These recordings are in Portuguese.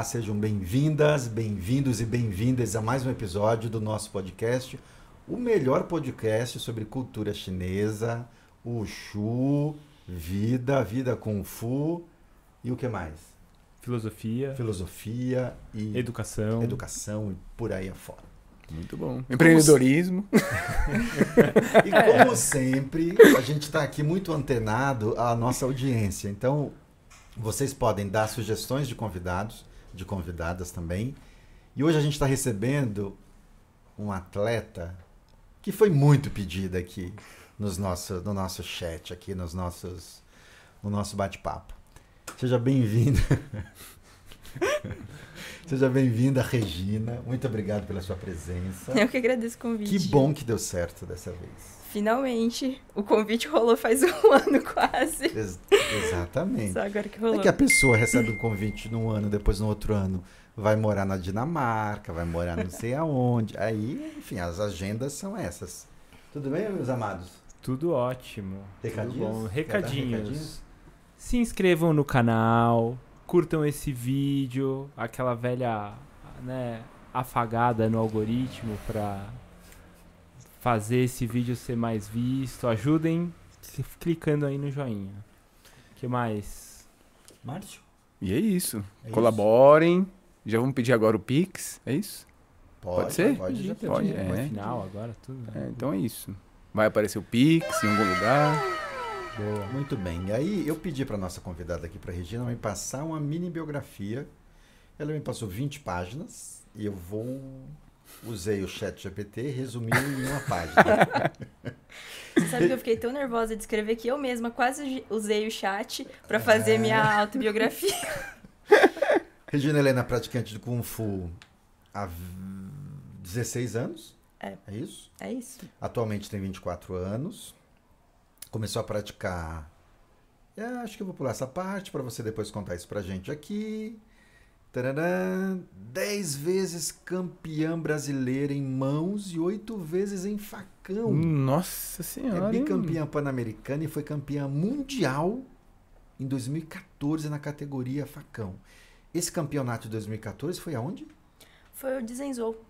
Olá, sejam bem-vindas, bem-vindos e bem-vindas a mais um episódio do nosso podcast, o melhor podcast sobre cultura chinesa, o Shu, vida, vida Kung Fu e o que mais? Filosofia. Filosofia e educação. Educação e por aí afora. Muito bom. Empreendedorismo. e como sempre, a gente está aqui muito antenado à nossa audiência. Então, vocês podem dar sugestões de convidados, de convidadas também. E hoje a gente está recebendo um atleta que foi muito pedido aqui nos nosso, no nosso chat, aqui nos nossos, no nosso bate-papo. Seja bem-vinda. Seja bem-vinda, Regina. Muito obrigado pela sua presença. Eu que agradeço o convite. Que bom que deu certo dessa vez. Finalmente. O convite rolou faz um ano quase. Ex exatamente. Só agora que rolou. É que a pessoa recebe um convite num ano, depois no outro ano vai morar na Dinamarca, vai morar não sei aonde. Aí, enfim, as agendas são essas. Tudo bem, meus amados? Tudo ótimo. Recadinhos? Tudo bom. Recadinhos. recadinhos? Se inscrevam no canal, curtam esse vídeo, aquela velha, né, afagada no algoritmo para fazer esse vídeo ser mais visto. Ajudem clicando aí no joinha. que mais? Márcio? E é isso. É Colaborem. Isso? Já vamos pedir agora o Pix, é isso? Pode, pode ser? Pode, já pode. É. final agora, tudo. Né? É, então é isso. Vai aparecer o Pix em algum lugar. Boa. Muito bem. E aí eu pedi para nossa convidada aqui, para Regina, me passar uma mini biografia. Ela me passou 20 páginas e eu vou usei o chat GPT e resumiu em uma página. Você sabe que eu fiquei tão nervosa de escrever que eu mesma quase usei o chat para fazer é... minha autobiografia. Regina Helena, praticante de Kung Fu há 16 anos. É. É isso? É isso. Atualmente tem 24 anos começou a praticar. É, acho que eu vou pular essa parte para você depois contar isso pra gente aqui. Tararã, dez vezes campeã brasileira em mãos e oito vezes em facão. Nossa Senhora! É bicampeã pan-americana e foi campeã mundial em 2014 na categoria facão. Esse campeonato de 2014 foi aonde? Foi o Dizenzou.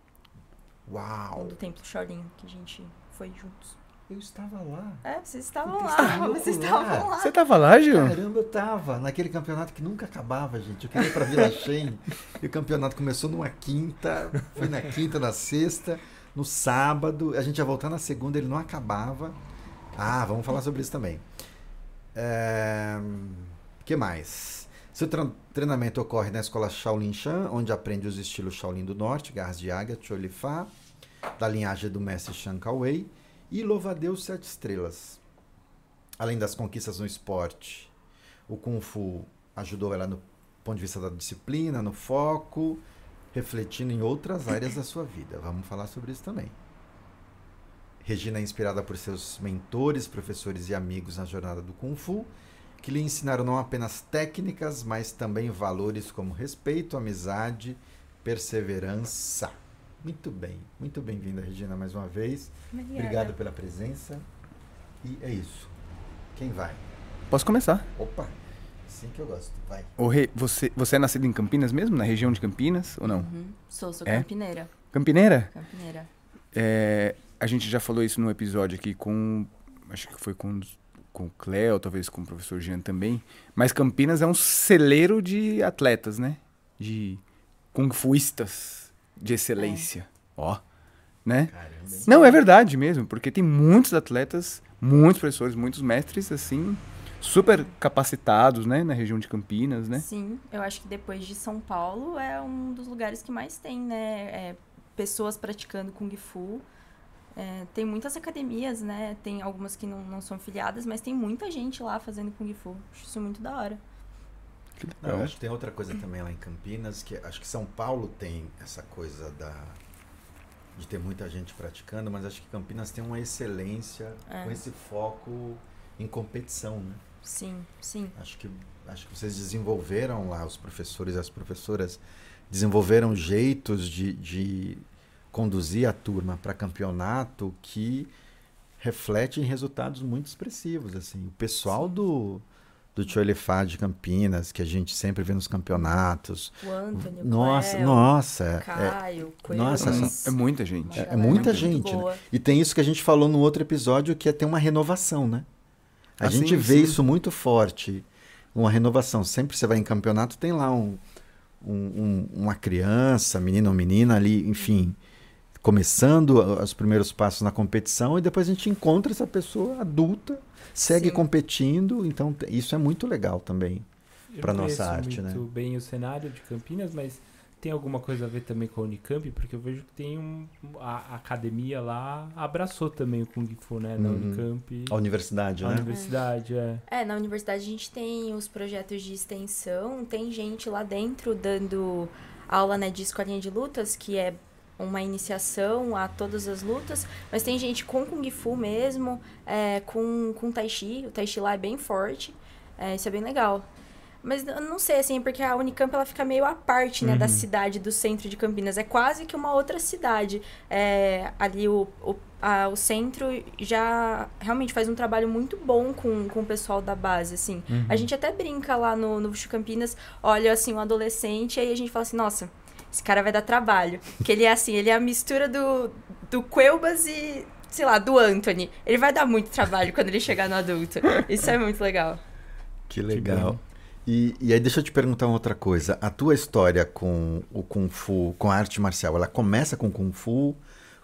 Uau! Do Templo Shaolin, que a gente foi juntos. Eu estava lá. É, você estava lá. Você estava lá. Você estava lá, Gil? Caramba, eu estava. Naquele campeonato que nunca acabava, gente. Eu queria ir para Vila Shen. e o campeonato começou numa quinta, foi na quinta, na sexta, no sábado. A gente ia voltar na segunda, ele não acabava. Ah, vamos falar sobre isso também. É... que mais? Seu treinamento ocorre na escola Shaolin Shan, onde aprende os estilos Shaolin do Norte, Garras de Águia, Cholifá, da linhagem do mestre Shan Kawei e louva a Deus sete estrelas. Além das conquistas no esporte, o Kung Fu ajudou ela no ponto de vista da disciplina, no foco, refletindo em outras áreas da sua vida. Vamos falar sobre isso também. Regina é inspirada por seus mentores, professores e amigos na jornada do Kung Fu, que lhe ensinaram não apenas técnicas, mas também valores como respeito, amizade, perseverança. Muito bem, muito bem-vinda, Regina, mais uma vez. Obrigada. Obrigado pela presença. E é isso. Quem vai? Posso começar? Opa, sim que eu gosto. Vai. O rei, você, você é nascido em Campinas mesmo? Na região de Campinas ou não? Uhum. Sou, sou é? campineira. Campineira? Campineira. É, a gente já falou isso no episódio aqui com. Acho que foi com, com o Cleo, talvez com o professor Jean também. Mas Campinas é um celeiro de atletas, né? De kung fuistas de excelência. É. Ó, né? Caramba. Não, é verdade mesmo, porque tem muitos atletas, muitos professores, muitos mestres, assim, super capacitados, né, na região de Campinas, né? Sim, eu acho que depois de São Paulo é um dos lugares que mais tem, né, é, pessoas praticando Kung Fu. É, tem muitas academias, né, tem algumas que não, não são filiadas, mas tem muita gente lá fazendo Kung Fu. Acho isso muito da hora. Não, eu acho que tem outra coisa também lá em Campinas, que acho que São Paulo tem essa coisa da de ter muita gente praticando, mas acho que Campinas tem uma excelência é. com esse foco em competição, né? Sim, sim. Acho que acho que vocês desenvolveram lá, os professores e as professoras desenvolveram jeitos de, de conduzir a turma para campeonato que refletem resultados muito expressivos assim. O pessoal do do Tcholefá de Campinas, que a gente sempre vê nos campeonatos. O Antônio, Nossa, Cleo, nossa. é- Caio, Coelho, nossa. É muita gente. É, é galera muita gente, né? boa. E tem isso que a gente falou no outro episódio, que é ter uma renovação, né? A Ah, gente vê sim. isso muito forte, uma renovação. Sempre você vai em campeonato, tem lá um, um- um- uma criança, menino ou menina ali, enfim, começando a- os primeiros passos na competição, e depois a gente encontra essa pessoa adulta, segue Sim. competindo, então isso é muito legal também. Não nossa arte, muito né? bem o cenário de Campinas, mas tem alguma coisa a ver também com a Unicamp? Porque eu vejo que tem um. A a academia lá abraçou também o Kung Fu, né? Na Uhum. Unicamp. A universidade, A né? universidade, é. É, na universidade a gente tem os projetos de extensão, tem gente lá dentro dando aula né, de escolinha de lutas, que é uma iniciação a todas as lutas, mas tem gente com Kung Fu mesmo, é, com, com Tai Chi, o Tai Chi lá é bem forte, é, isso é bem legal. Mas eu não sei, assim, porque a Unicamp ela fica meio à parte, né, da Uhum. cidade, do centro de Campinas. É quase que uma outra cidade. É, ali o, o, a- o centro já realmente faz um trabalho muito bom com, com o pessoal da base, assim. Uhum. A gente até brinca lá no, no Campinas, olha, assim, um adolescente, aí a gente fala assim, nossa, esse cara vai dar trabalho. Que ele é assim, ele é a mistura do, do Quelbas e, sei lá, do Anthony. Ele vai dar muito trabalho quando ele chegar no adulto. Isso é muito legal. Que legal. E, e aí deixa eu te perguntar uma outra coisa. A tua história com o Kung Fu, com a arte marcial, ela começa com Kung Fu?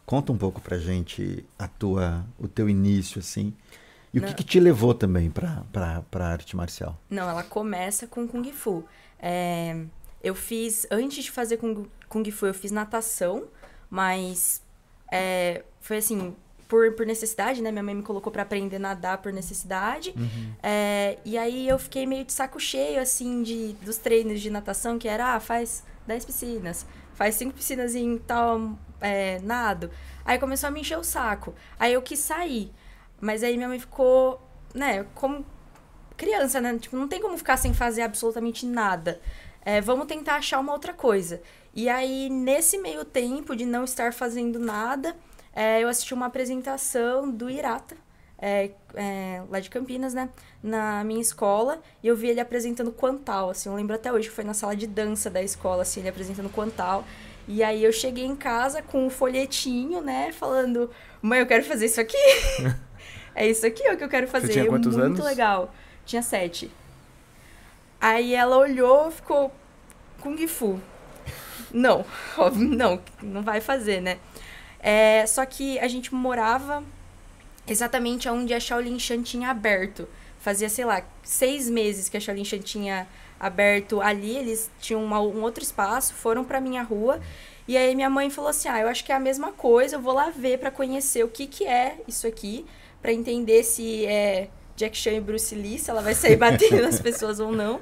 Conta um pouco pra gente a tua, o teu início, assim. E o que, Não. que te levou também pra, pra, pra arte marcial? Não, ela começa com Kung Fu. É, eu fiz, antes de fazer Kung, Kung Fu, eu fiz natação, mas é, foi assim, por, por necessidade, né? Minha mãe me colocou pra aprender a nadar por necessidade. É, e aí eu fiquei meio de saco cheio, assim, de, dos treinos de natação, que era, ah, faz 10 piscinas, faz 5 piscinas em tal é, nado. Aí começou a me encher o saco. Aí eu quis sair. Mas aí minha mãe ficou, né, como criança, né? Tipo, não tem como ficar sem fazer absolutamente nada. É, vamos tentar achar uma outra coisa. E aí, nesse meio tempo de não estar fazendo nada, é, eu assisti uma apresentação do Irata, é, é, lá de Campinas, né? Na minha escola. E eu vi ele apresentando Quantal, assim. Eu lembro até hoje que foi na sala de dança da escola, assim, ele apresentando Quantal. E aí eu cheguei em casa com um folhetinho, né? Falando, mãe, eu quero fazer isso aqui. é isso aqui ó, que eu quero fazer. tinha quantos Muito anos? legal. Tinha sete. Aí ela olhou, ficou Kung Fu. Não, óbvio, não, não vai fazer, né? É, só que a gente morava exatamente onde a Shaolin Shan tinha aberto. Fazia, sei lá, seis meses que a Shaolin Shan tinha aberto ali. Eles tinham uma- um outro espaço, foram pra minha rua. E aí minha mãe falou assim: ah, eu acho que é a mesma coisa, eu vou lá ver pra conhecer o que, que é isso aqui, pra entender se é Jack Chan e Bruce Lee, se ela vai sair batendo nas pessoas ou não.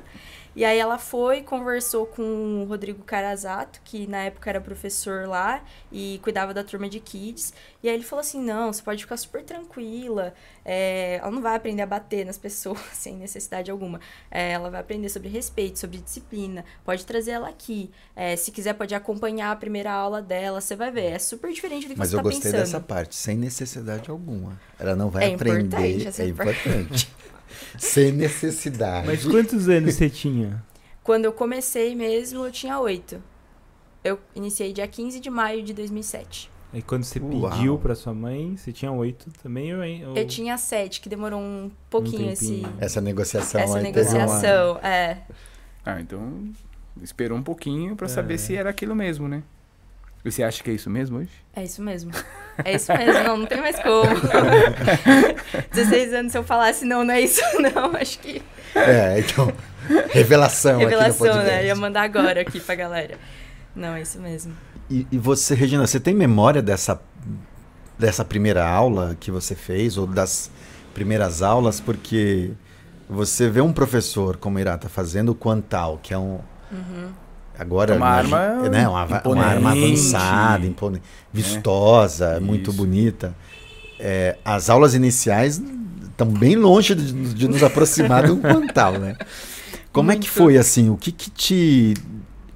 E aí ela foi, conversou com o Rodrigo Carazato, que na época era professor lá e cuidava da turma de kids. E aí ele falou assim, não, você pode ficar super tranquila, é, ela não vai aprender a bater nas pessoas sem necessidade alguma. É, ela vai aprender sobre respeito, sobre disciplina, pode trazer ela aqui. É, se quiser pode acompanhar a primeira aula dela, você vai ver. É super diferente do que Mas você eu tá gostei pensando. dessa parte, sem necessidade alguma. Ela não vai É aprender. É importante. Sem necessidade. Mas quantos anos você tinha? Quando eu comecei mesmo, eu tinha oito. Eu iniciei dia 15 de maio de 2007. Aí quando você Uau. pediu pra sua mãe, você tinha oito também? Ou, ou... Eu tinha sete, que demorou um pouquinho esse, tempinho. Essa negociação essa uma- negociação. É. Ah, então esperou um pouquinho pra É. saber se era aquilo mesmo, né? E você acha que é isso mesmo hoje? É isso mesmo. É isso mesmo, não, não tem mais como. 16 anos, se eu falasse não, não é isso, não, acho que. É, então. Revelação, Revelação, né? Ia mandar agora aqui pra galera. Não, é isso mesmo. E, e você, Regina, você tem memória dessa, dessa primeira aula que você fez, ou das primeiras aulas? Porque você vê um professor como irá tá fazendo o Quantal, que é um. Agora, Uma imagi- arma né, uma, uma arma avançada, impone- vistosa, muito Isso. bonita. É, as aulas iniciais estão bem longe de, de nos aproximar do Quantal, né? Como é que Muito. foi assim? O que, que te.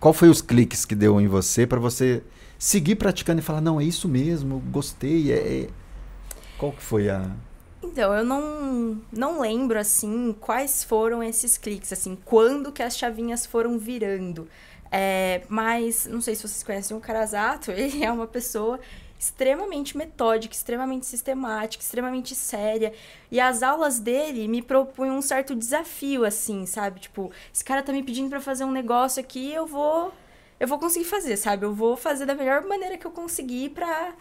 Qual foi os cliques que deu em você para você seguir praticando e falar, não, é isso mesmo, gostei. É... é-" Qual que foi a. Então, eu não, não lembro, assim, quais foram esses cliques, assim, quando que as chavinhas foram virando. É, mas, não sei se vocês conhecem o Carazato, ele é uma pessoa extremamente metódica, extremamente sistemática, extremamente séria. E as aulas dele me propunham um certo desafio, assim, sabe? Tipo, esse cara tá me pedindo para fazer um negócio aqui, eu vou. Eu vou conseguir fazer, sabe? Eu vou fazer da melhor maneira que eu conseguir pra,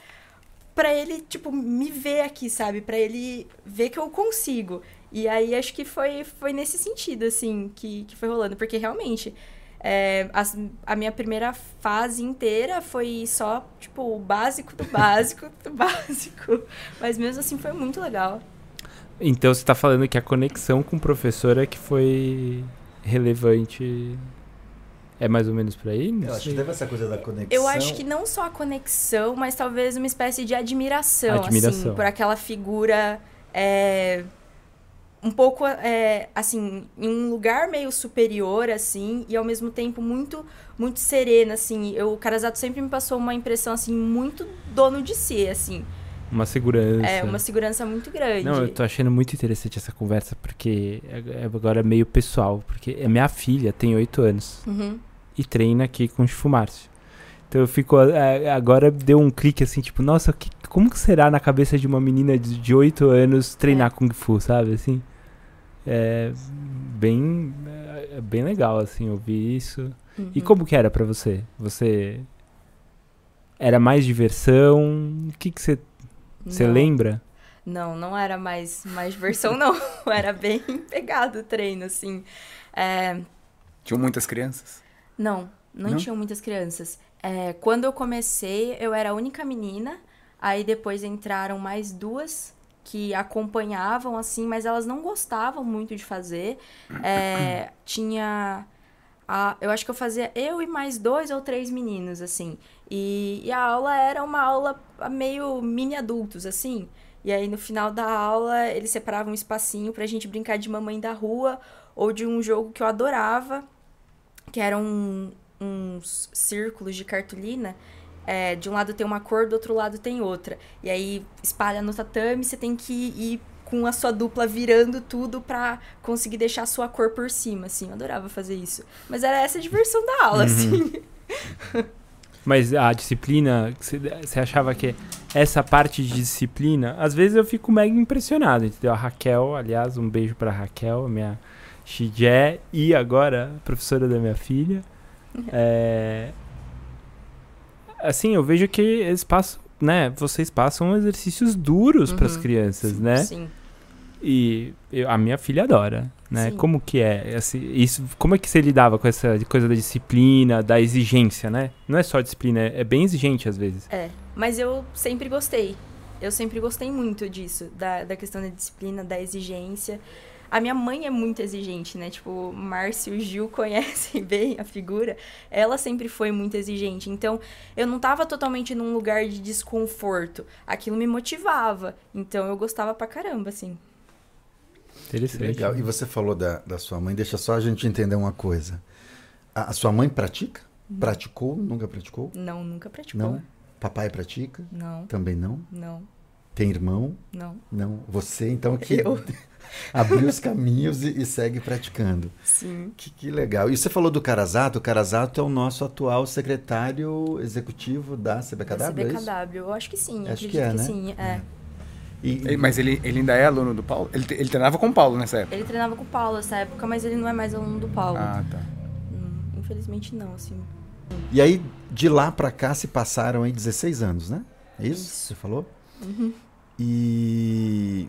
pra ele, tipo, me ver aqui, sabe? Pra ele ver que eu consigo. E aí acho que foi, foi nesse sentido, assim, que, que foi rolando. Porque realmente é, a, a, minha primeira fase inteira foi só, tipo, o básico do básico do básico. Mas mesmo assim foi muito legal. Então você está falando que a conexão com o professor é que foi relevante. É mais ou menos por aí? Não eu acho que deve essa coisa da conexão. Eu acho que não só a conexão, mas talvez uma espécie de admiração, admiração. assim, por aquela figura é, um pouco, é, assim, em um lugar meio superior, assim, e ao mesmo tempo muito, muito serena, assim. Eu, o Carazato sempre me passou uma impressão, assim, muito dono de si, assim. Uma segurança. É, uma segurança muito grande. Não, eu tô achando muito interessante essa conversa, porque é, é agora é meio pessoal. Porque a minha filha tem oito anos uhum. e treina aqui com o Chifu Márcio. Então eu fico. Agora deu um clique assim, tipo, nossa, que, como que será na cabeça de uma menina de oito anos treinar é. Kung Fu, sabe? Assim é bem, é bem legal, assim, ouvir isso. Uhum. E como que era para você? Você era mais diversão? O que que você você lembra? Não, não era mais mais diversão não. era bem pegado o treino, assim. É... Tinham muitas crianças? Não, não, não? tinham muitas crianças. É, quando eu comecei, eu era a única menina. Aí depois entraram mais duas que acompanhavam, assim, mas elas não gostavam muito de fazer. É, tinha. A, eu acho que eu fazia eu e mais dois ou três meninos, assim. E, e a aula era uma aula meio mini adultos, assim. E aí, no final da aula, eles separavam um espacinho pra gente brincar de mamãe da rua ou de um jogo que eu adorava, que eram uns círculos de cartolina é, de um lado tem uma cor, do outro lado tem outra. E aí espalha no tatame, você tem que ir com a sua dupla virando tudo pra conseguir deixar a sua cor por cima, assim. Eu adorava fazer isso. Mas era essa a diversão da aula, uhum. assim. Mas a disciplina, você achava que essa parte de disciplina, às vezes eu fico mega impressionado, entendeu? A Raquel, aliás, um beijo pra Raquel, minha Xijé, e agora professora da minha filha. É, assim, eu vejo que eles passam, né? Vocês passam exercícios duros uhum. para as crianças, né? Sim. E eu, a minha filha adora, né? Sim. Como que é? Assim, isso, como é que você lidava com essa coisa da disciplina, da exigência, né? Não é só disciplina, é, é bem exigente às vezes. É, mas eu sempre gostei. Eu sempre gostei muito disso, da, da questão da disciplina, da exigência. A minha mãe é muito exigente, né? Tipo, Márcio e Gil conhecem bem a figura. Ela sempre foi muito exigente. Então, eu não estava totalmente num lugar de desconforto. Aquilo me motivava. Então, eu gostava pra caramba, assim. Interessante. Legal. E você falou da, da sua mãe. Deixa só a gente entender uma coisa. A, a sua mãe pratica? Não. Praticou? Nunca praticou? Não, nunca praticou. Não? Papai pratica? Não. Também não? Não. Tem irmão? Não. Não. Você, então, que... Eu. Abrir os caminhos e, e, segue praticando. Sim. Que, que, legal. E você falou do Carazato. O Carazato é o nosso atual secretário executivo da CBKW, da CBKW, é eu acho que sim. Acho que é, que né? Sim, é. é. E, mas ele, ele ainda é aluno do Paulo? Ele, ele treinava com o Paulo nessa época? Ele treinava com o Paulo nessa época, mas ele não é mais aluno do Paulo. Ah, tá. Hum, infelizmente não, assim. E aí, de lá para cá se passaram aí 16 anos, né? É isso, isso. você falou? Uhum. E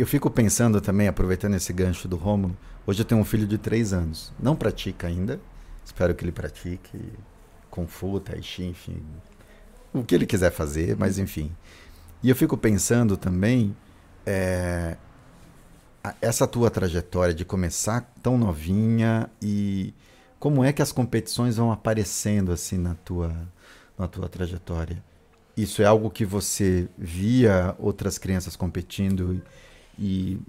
eu fico pensando também, aproveitando esse gancho do Rômulo, hoje eu tenho um filho de 3 anos. Não pratica ainda, espero que ele pratique Kung Fu, Tai Chi, enfim, o que ele quiser fazer, mas enfim. E eu fico pensando também, é, essa tua trajetória de começar tão novinha e como é que as competições vão aparecendo assim na tua, na tua trajetória? Isso é algo que você via outras crianças competindo e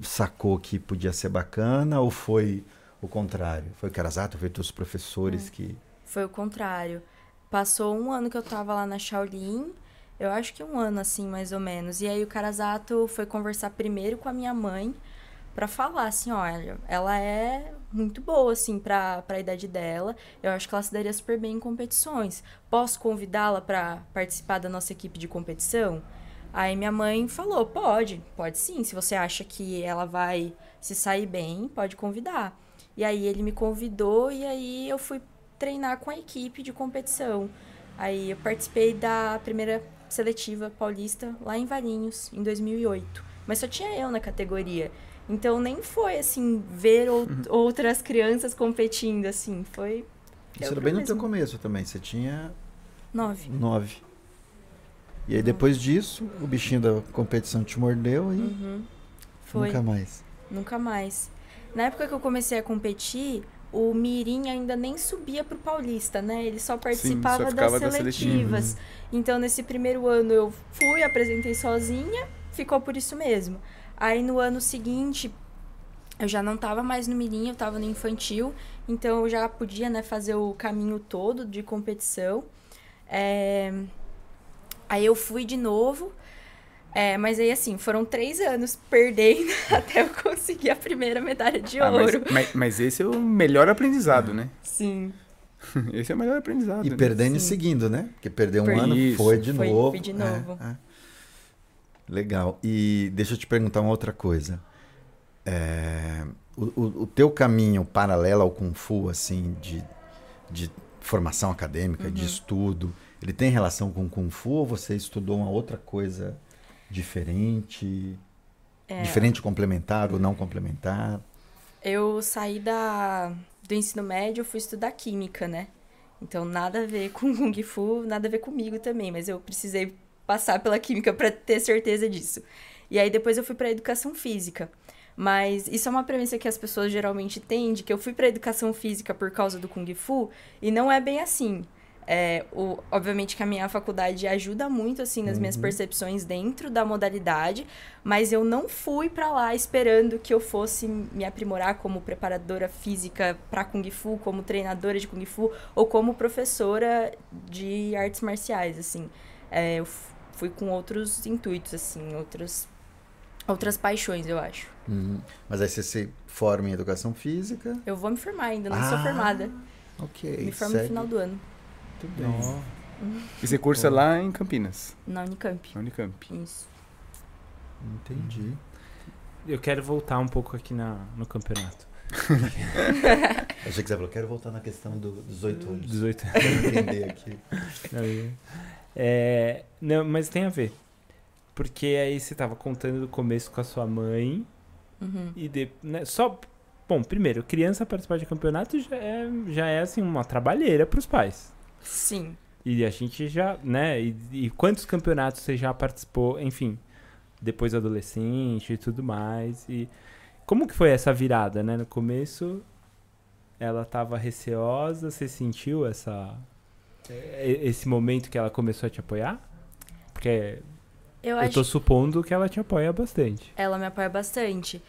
sacou que podia ser bacana ou foi o contrário? Foi o Carazato, foi os professores é. que... Foi o contrário. Passou um ano que eu tava lá na Shaolin, Eu acho que um ano, assim, mais ou menos. E aí o Carazato foi conversar primeiro com a minha mãe para falar assim, olha, ela é muito boa, assim, pra, pra idade dela. Eu acho que ela se daria super bem em competições. Posso convidá-la para participar da nossa equipe de competição? Aí minha mãe falou, pode, pode sim. Se você acha que ela vai se sair bem, pode convidar. E aí ele me convidou e aí eu fui treinar com a equipe de competição. Aí eu participei da primeira seletiva paulista lá em Valinhos, em 2008. Mas só tinha eu na categoria. Então nem foi assim ver ou, uhum. outras crianças competindo assim, foi Isso era bem no teu começo também, você tinha nove. Nove. E aí depois disso, o bichinho da competição te mordeu e uhum. foi. nunca mais. Nunca mais. Na época que eu comecei a competir, o Mirim ainda nem subia pro Paulista, né? Ele só participava Sim, só das seletivas. Então, nesse primeiro ano eu fui, apresentei sozinha, ficou por isso mesmo. Aí no ano seguinte, eu já não tava mais no Mirim, eu tava no infantil, então eu já podia, né, fazer o caminho todo de competição. É... Aí eu fui de novo, é, mas aí, assim, foram três anos perdendo até eu conseguir a primeira medalha de ah, ouro. Mas, mas, mas, esse é o melhor aprendizado, né? Sim. Esse é o melhor aprendizado. E né? perdendo Sim. e seguindo, né? Porque perdeu um Por ano, isso. foi de foi, novo. Foi de novo. É, é. Legal. E deixa eu te perguntar uma outra coisa. É, o, o, o, teu caminho paralelo ao Kung Fu, assim, de, de formação acadêmica, uhum. de estudo, ele tem relação com Kung Fu ou você estudou uma outra coisa diferente? É. Diferente complementar ou não complementar? Eu saí da, do ensino médio, fui estudar química, né? Então nada a ver com Kung Fu, nada a ver comigo também, mas eu precisei passar pela química para ter certeza disso. E aí depois eu fui para educação física. Mas isso é uma premissa que as pessoas geralmente têm, de que eu fui para educação física por causa do Kung Fu, e não é bem assim. É, o, obviamente que a minha faculdade ajuda muito assim nas uhum. minhas percepções dentro da modalidade, mas eu não fui para lá esperando que eu fosse me aprimorar como preparadora física para kung fu, como treinadora de kung fu ou como professora de artes marciais, assim. É, eu fui com outros intuitos assim, outros outras paixões, eu acho. Uhum. Mas aí você se forma em educação física? Eu vou me formar ainda, não ah, sou formada. Ok. Me formo segue. no final do ano. Muito bem. E você cursa lá em Campinas? Na Unicamp. Na Unicamp. Isso. Entendi. Eu quero voltar um pouco aqui na, no campeonato. Achei que você falou, quero voltar na questão do, dos oito anos. 18 anos. entender aqui. É, não, mas tem a ver. Porque aí você tava contando do começo com a sua mãe. Uhum. E de, né, só. Bom, primeiro, criança participar de campeonato já é, já é assim uma trabalheira para os pais. Sim. E a gente já, né? E, e, quantos campeonatos você já participou, enfim, depois adolescente e tudo mais. E como que foi essa virada, né? No começo, ela estava receosa, você sentiu essa esse momento que ela começou a te apoiar? Porque eu, eu tô supondo que ela te apoia bastante. Ela me apoia bastante.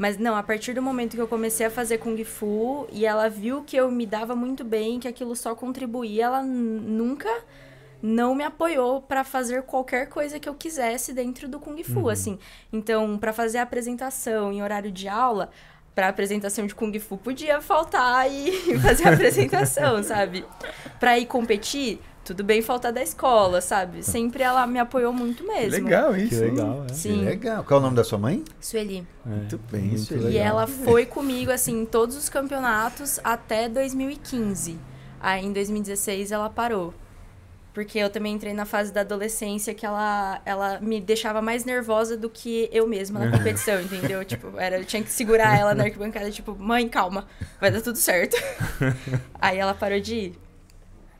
Mas não, a partir do momento que eu comecei a fazer Kung Fu e ela viu que eu me dava muito bem, que aquilo só contribuía, ela nunca não me apoiou para fazer qualquer coisa que eu quisesse dentro do Kung Fu, uhum. assim. Então, para fazer a apresentação em horário de aula, para apresentação de Kung Fu podia faltar e fazer a apresentação, sabe? Para ir competir, tudo bem faltar da escola, sabe? Sempre ela me apoiou muito mesmo. Legal isso. Que legal, é. Sim. Que legal. Qual é o nome da sua mãe? Sueli. É, muito bem, muito Sueli. E ela foi comigo, assim, em todos os campeonatos até 2015. Aí, em 2016, ela parou. Porque eu também entrei na fase da adolescência que ela, ela me deixava mais nervosa do que eu mesma na competição, entendeu? Tipo, era, eu tinha que segurar ela na arquibancada, tipo, mãe, calma, vai dar tudo certo. Aí ela parou de ir.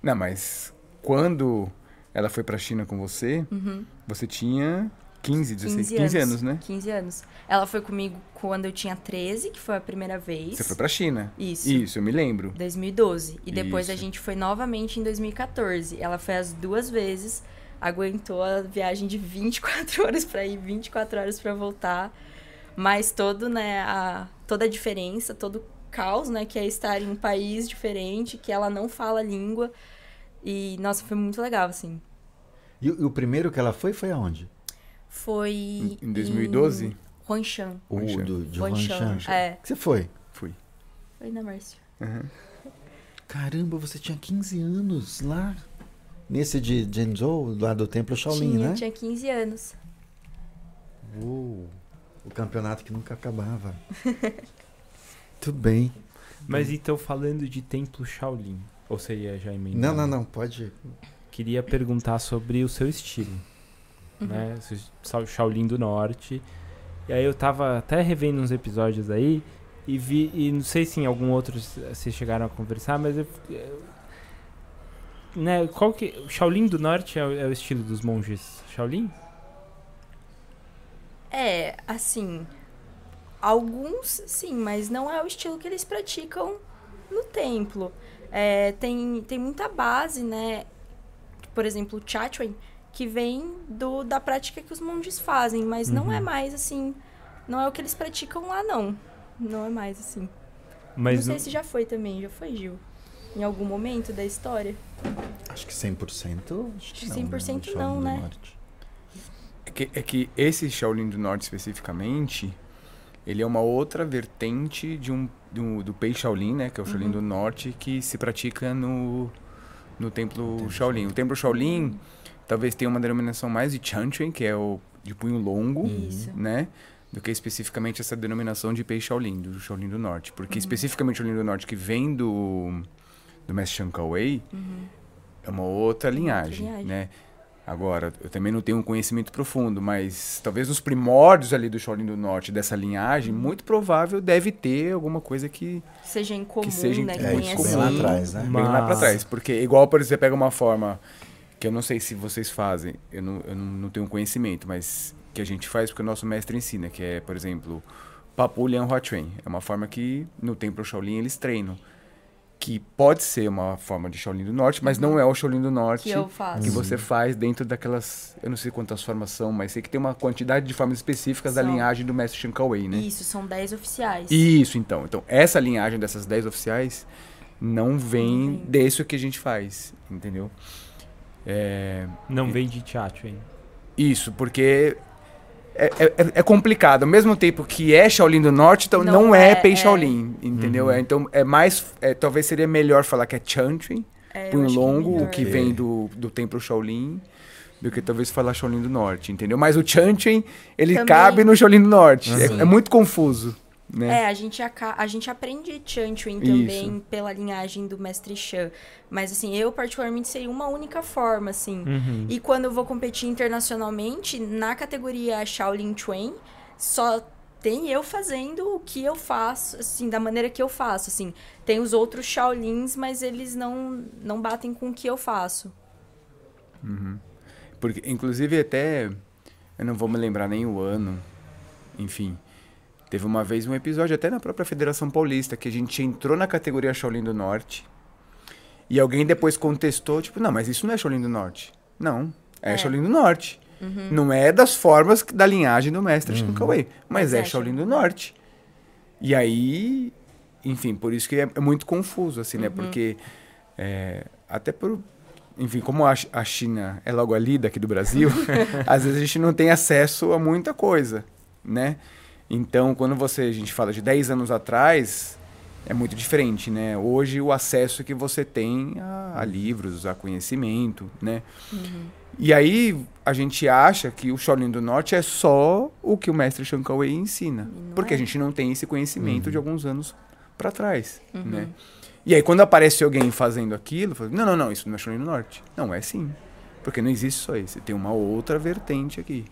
Não, mas quando ela foi pra China com você, uhum. você tinha 15, 16, 15 anos, 15 anos, né? 15 anos. Ela foi comigo quando eu tinha 13, que foi a primeira vez. Você foi pra China? Isso. Isso, eu me lembro. 2012. E depois Isso. a gente foi novamente em 2014. Ela foi as duas vezes, aguentou a viagem de 24 horas para ir, 24 horas para voltar. Mas todo, né, a, toda a diferença, todo o caos, né, que é estar em um país diferente, que ela não fala a língua. E, nossa, foi muito legal, assim. E, o- e o primeiro que ela foi, foi aonde? Foi. Em- em 2012? Em Huangshan. O do, de Huangshan. é. Que você foi? Fui. Foi na Márcia. Uhum. Caramba, você tinha 15 anos lá. Nesse de Zhenzhou, lá do Templo Shaolin, tinha, né? tinha 15 anos. Uou, o campeonato que nunca acabava. Tudo bem. Mas então, falando de templo Shaolin, ou você ia já emendar? Não, não, não, pode. Queria perguntar sobre o seu estilo, Uhum. né? O Shaolin do Norte. E aí eu tava até revendo uns episódios aí e vi, e não sei se em algum outro vocês chegaram a conversar, mas eu, eu- né, qual que o Shaolin do Norte é, o- é o estilo dos monges Shaolin? É, assim. Alguns sim, mas não é o estilo que eles praticam no templo. É, tem, tem muita base, né? Por exemplo, o Chachuan, que vem do, da prática que os monges fazem, mas não Uhum. é mais assim. Não é o que eles praticam lá, não. Não é mais assim. Mas não sei no- se já foi também, já foi, Gil? Em algum momento da história? Acho que 100%. Acho que Acho que não, 100% no Shaolin não, do né? Norte. É que, é que esse Shaolin do Norte especificamente, ele é uma outra vertente de um, do, do Pei Shaolin, né? Que é o Shaolin Uhum. do Norte, que se pratica no, no Templo Templo Shaolin. O Templo Shaolin talvez tenha uma denominação mais de Chanchuan, que é o de punho longo, Isso. né? Do que especificamente essa denominação de Pei Shaolin, do Shaolin do Norte. Porque Uhum. especificamente o Shaolin do Norte, que vem do, do Mestre Wei, Uhum. é uma outra linhagem, linhagem. né? Agora, eu também não tenho um conhecimento profundo, mas talvez nos primórdios ali do Shaolin do Norte, dessa linhagem, Uhum. muito provável deve ter alguma coisa que Que seja em comum, seja né? Que É, bem esse- lá atrás, né? bem lá pra Mas- trás. Porque, igual, por exemplo, você pega uma forma que eu não sei se vocês fazem, eu não, eu não, não tenho conhecimento, mas que a gente faz porque o nosso mestre ensina, que é, por exemplo, Papu Lian Hua Chuan. É uma forma que no Templo Shaolin eles treinam. Que pode ser uma forma de Shaolin do Norte, mas não é o Shaolin do Norte Que eu faço. que você faz dentro daquelas. Eu não sei quantas formas são, mas sei que tem uma quantidade de formas específicas da São. linhagem do mestre Shin Wei, né? Isso, são 10 oficiais. Isso, então. Então, essa linhagem dessas 10 oficiais não vem, vem. desse que a gente faz, entendeu? É, não vem de teatro, hein? isso, porque é, é- é complicado. Ao mesmo tempo que é Shaolin do Norte, então não, Não é, é, Pei é. Shaolin, entendeu? Uhum. É, então, é mais... é, talvez seria melhor falar que é Chanchuan, É, punho acho que é longo, o que É. vem do, do Templo Shaolin, do que talvez falar Shaolin do Norte, entendeu? Mas o Chanchuan, ele Também- cabe no Shaolin do Norte. É- Sim. É, muito confuso, né? É, a gente, aca- a gente aprende Chanchuan também pela linhagem do mestre Shan. Mas, assim, eu particularmente sei uma única forma, assim. Uhum. E quando eu vou competir internacionalmente, na categoria Shaolin Chuan, só tem eu fazendo o que eu faço, assim, da maneira que eu faço, assim. Tem os outros Shaolins, mas eles não, não batem com o que eu faço. Porque, inclusive, até. Eu não vou me lembrar nem o ano. Enfim. Teve uma vez um episódio, até na própria Federação Paulista, que a gente entrou na categoria Shaolin do Norte. E alguém depois contestou, tipo, não, mas isso não é Shaolin do Norte. Não, é, É. Shaolin do Norte. Uhum. Não é das formas da linhagem do mestre Uhum. Shin Wei, mas Mas é, é Shaolin do Norte. E aí, enfim, por isso que é, é muito confuso, assim, né? Uhum. Porque é, até por, enfim, como a, a China é logo ali daqui do Brasil, às vezes a gente não tem acesso a muita coisa, né? Então, quando você a gente fala de 10 anos atrás, é muito diferente, né? Hoje o acesso que você tem a, a livros, a conhecimento, né? E aí a gente acha que o Shaolin do Norte é só o que o mestre Shan Wei ensina, não porque é. a gente não tem esse conhecimento Uhum. de alguns anos para trás, Uhum. né? E aí quando aparece alguém fazendo aquilo, fala, não, não, não, isso não é Shaolin do Norte. Não, é sim. Porque não existe só esse, tem uma outra vertente aqui.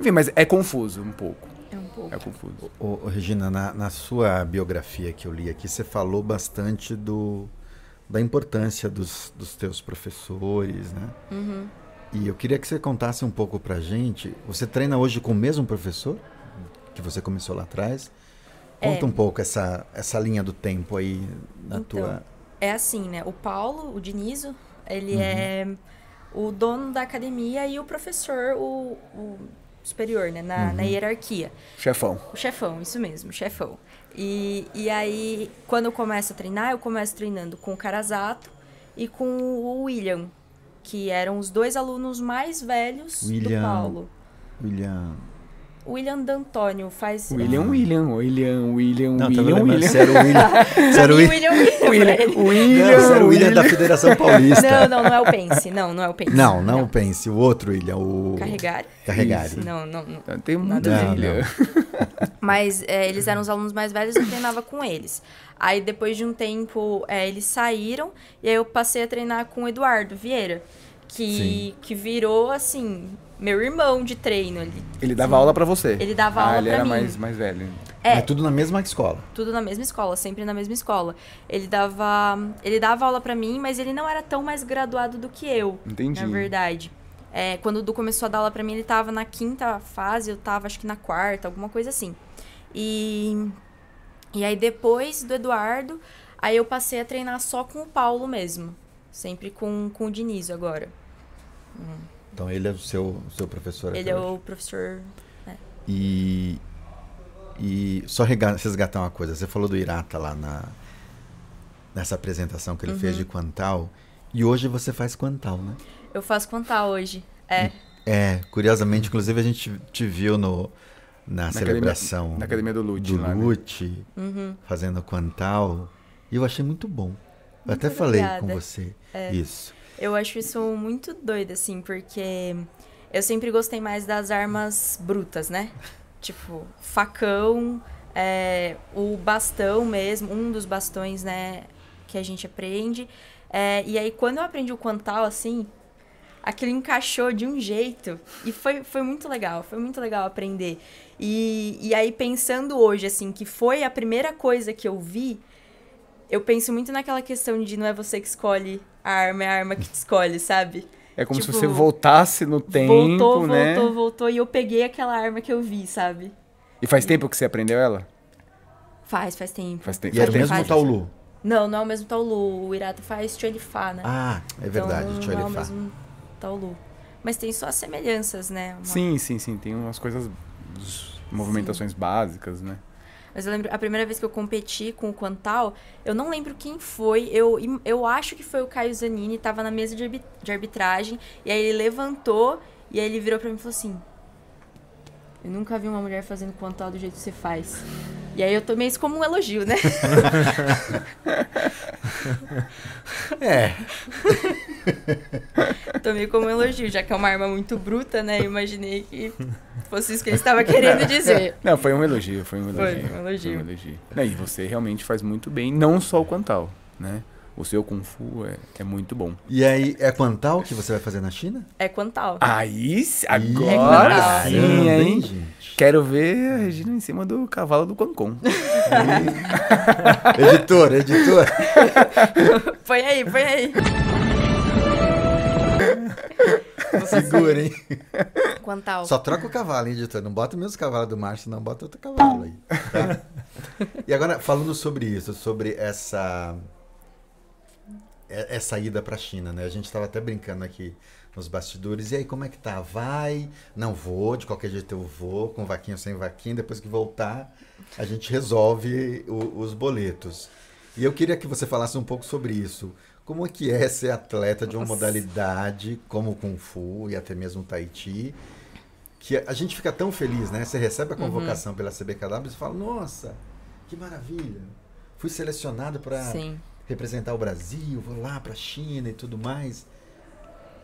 Enfim, mas é confuso um pouco, É um pouco. é confuso. Ô, ô, Regina, na, na sua biografia que eu li aqui, você falou bastante do, da importância dos, dos teus professores, né? Uhum. E eu queria que você contasse um pouco pra gente. Você treina hoje com o mesmo professor que você começou lá atrás? Conta É. um pouco essa, essa linha do tempo aí na Então, tua. É assim, né? O Paulo, o Dinizo, ele Uhum. é o dono da academia e o professor, o, o superior, né? Na, na Uhum. hierarquia. Chefão. O chefão, isso mesmo, chefão. E, e aí, quando eu começo a treinar, eu começo treinando com o Carazato e com o William, que eram os dois alunos mais velhos William. do Paulo. William. O William D'Antônio faz. William, William, William, William, Não, William, William. se era o William. Se era o William, William. William, Não, era o William da Federação Paulista. Não, não, não é o Pense. Não, não é o Pense. Não, não pense. O outro William, o. Carregare? Carregare. Não, não, não. Tem muito ver. William. Mas é, eles eram os alunos mais velhos e eu treinava com eles. Aí depois de um tempo é, eles saíram e aí eu passei a treinar com o Eduardo Vieira, que, que virou assim, meu irmão de treino. Ele, Ele dava aula pra você. ele dava ah, aula ele pra era mim. mais, mais velho. É, Mas tudo na mesma escola. tudo na mesma escola, sempre na mesma escola. Ele dava, ele dava aula pra mim, mas ele não era tão mais graduado do que eu, Entendi. na verdade. É, quando o Du começou a dar aula pra mim, ele tava na quinta fase, eu tava acho que na quarta, alguma coisa assim. E, e aí depois do Eduardo, aí eu passei a treinar só com o Paulo mesmo. Sempre com, com o Diniz agora. Então ele é o seu, seu professor Ele é hoje. o professor. E, e só resgatar uma coisa. Você falou do Irata lá na, nessa apresentação que ele fez de Uhum. Quantal. E hoje você faz Quantal, né? Eu faço contar hoje. É. É, curiosamente, inclusive a gente te viu no, na, academia- celebração Na academia do Lute. do lá, né? Lute, Uhum. fazendo Quantal. E eu achei muito bom. Eu Muito até falei com obrigada. você É. isso. Eu acho isso muito doido, assim, porque eu sempre gostei mais das armas brutas, né? Tipo, facão, é, o bastão mesmo, um dos bastões, né, que a gente aprende. É, e aí, quando eu aprendi o quantal, assim, aquilo encaixou de um jeito. E foi, foi muito legal, foi muito legal aprender. E, e aí, pensando hoje, assim, que foi a primeira coisa que eu vi, eu penso muito naquela questão de não é você que escolhe a arma, é a arma que te escolhe, sabe? É como Tipo, se você voltasse no tempo, voltou, né? voltou, voltou, e eu peguei aquela arma que eu vi, sabe? E faz tempo que você aprendeu ela? Faz, faz tempo. Faz tempo. E era o Faz mesmo. Taulu. Não, não é o mesmo Taulu. O Irata faz Tcholifá, né? Ah, é verdade, então, não é o mesmo Taulu. Mas tem só as semelhanças, né? Uma- Sim, sim, sim. Tem umas coisas, movimentações básicas, né? Mas eu lembro, a primeira vez que eu competi com o Quantal, eu não lembro quem foi. Eu, eu acho que foi o Caio Zanini, tava na mesa de, de arbitragem. E aí ele levantou e aí ele virou pra mim e falou assim: Eu nunca vi uma mulher fazendo Quantal do jeito que você faz. E aí eu tomei isso como um elogio, né? É, tomei como elogio, já que é uma arma muito bruta, né? Eu imaginei que fosse isso que ele estava querendo dizer. Não, foi um elogio, foi um Foi, elogio. um elogio. Foi um elogio. Não, e você realmente faz muito bem, não só o Quantal, né? O seu Kung Fu é, é muito bom. e aí é Quantal que você vai fazer na China? É Quantal. Aí, É agora Quantal. sim, hein? gente? Quero ver a Regina em cima do cavalo do Concon. editor, editor. Põe aí, põe aí. Segura, hein? Quantal. Só troca o cavalo, hein, editor? Não bota mesmo os cavalos do Márcio, não bota outro cavalo aí. tá? E agora, falando sobre isso, sobre essa essa ida para a China, né? A gente estava até brincando aqui nos bastidores. E aí, como é que tá? Vai? Não vou, de qualquer jeito eu vou, com vaquinha ou sem vaquinha. Depois que voltar, a gente resolve o- os boletos. E eu queria que você falasse um pouco sobre isso. Como é que é ser atleta de uma Nossa. modalidade como o Kung Fu e até mesmo o Tai Chi? Que a gente fica tão feliz, né? Você recebe a convocação pela CBKW e você fala, nossa, que maravilha. Fui selecionado para representar o Brasil, vou lá para a China e tudo mais.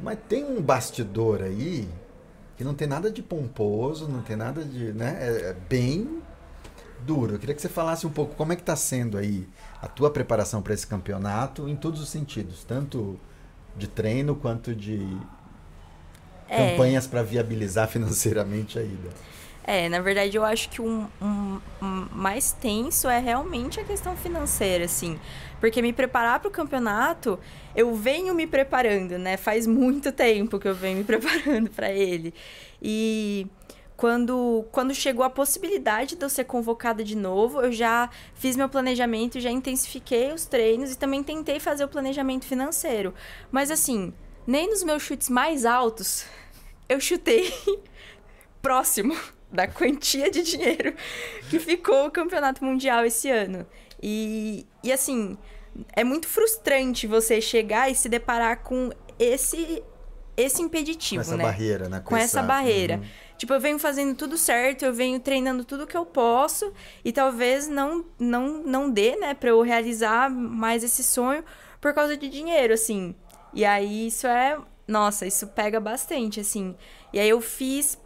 Mas tem um bastidor aí que não tem nada de pomposo, não tem nada de, né? É, é bem duro. Eu queria que você falasse um pouco como é que está sendo aí a tua preparação para esse campeonato em todos os sentidos, tanto de treino quanto de É. campanhas para viabilizar financeiramente a ida. É, na verdade eu acho que o um, um- um mais tenso é realmente a questão financeira, assim. Porque me preparar para o campeonato, eu venho me preparando, né? Faz muito tempo que eu venho me preparando para ele. E quando, quando chegou a possibilidade de eu ser convocada de novo, eu já fiz meu planejamento, já intensifiquei os treinos e também tentei fazer o planejamento financeiro. Mas assim, nem nos meus chutes mais altos eu chutei próximo da quantia de dinheiro que ficou o campeonato mundial esse ano. E, e assim, é muito frustrante você chegar e se deparar com esse esse Com impeditivo, essa né? barreira, né? com essa barreira. Uhum. Tipo, eu venho fazendo tudo certo, eu venho treinando tudo que eu posso e talvez não não não dê, né, para eu realizar mais esse sonho por causa de dinheiro, assim. E aí isso é, nossa, isso pega bastante, assim. E aí eu fiz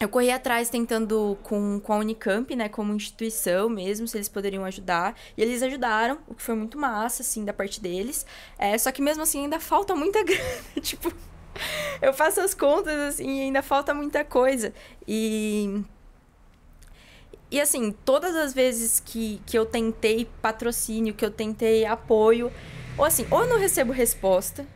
eu corri atrás tentando com, com a Unicamp, né, como instituição mesmo, se eles poderiam ajudar. E eles ajudaram, o que foi muito massa, assim, da parte deles. É, só que mesmo assim ainda falta muita grana. tipo, eu faço as contas, assim, e ainda falta muita coisa. E. E assim, todas as vezes que, que eu tentei patrocínio, que eu tentei apoio, ou assim, ou eu não recebo resposta,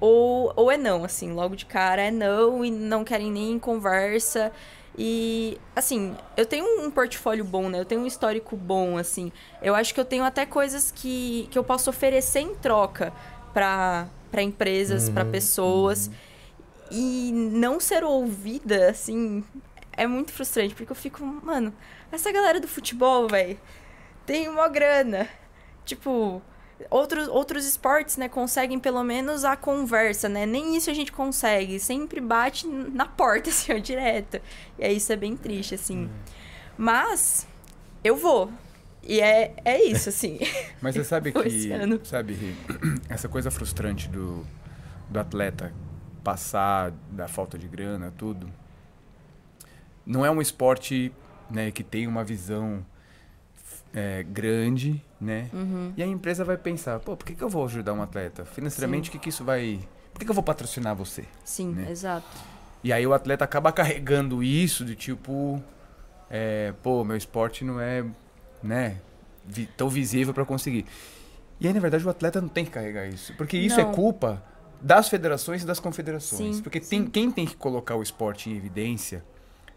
ou, ou é não, assim, logo de cara é não e não querem nem conversa. E, assim, eu tenho um portfólio bom, né? Eu tenho um histórico bom, assim. Eu acho que eu tenho até coisas que, que eu posso oferecer em troca para para empresas, para pessoas. E não ser ouvida, assim, é muito frustrante, porque eu fico, mano, essa galera do futebol, velho, tem uma grana. Tipo, outros, outros esportes, né, conseguem pelo menos a conversa, né? Nem isso a gente consegue. Sempre bate na porta, assim, ó, direto. E aí isso é bem triste, assim. Mas eu vou. E é, é isso, assim. Mas você sabe que, sabe, essa coisa frustrante do, do atleta passar da falta de grana, tudo, não é um esporte né, que tem uma visão é, grande, né? Uhum. E a empresa vai pensar, pô, por que, que eu vou ajudar um atleta? Financeiramente, o que, que isso vai... Por que, que eu vou patrocinar você? Sim, Né? exato. E aí o atleta acaba carregando isso de tipo, é, pô, meu esporte não é, né, vi- tão visível para conseguir. E aí, na verdade, o atleta não tem que carregar isso. Porque isso Não. é culpa das federações e das confederações. Sim, porque tem, quem tem que colocar o esporte em evidência,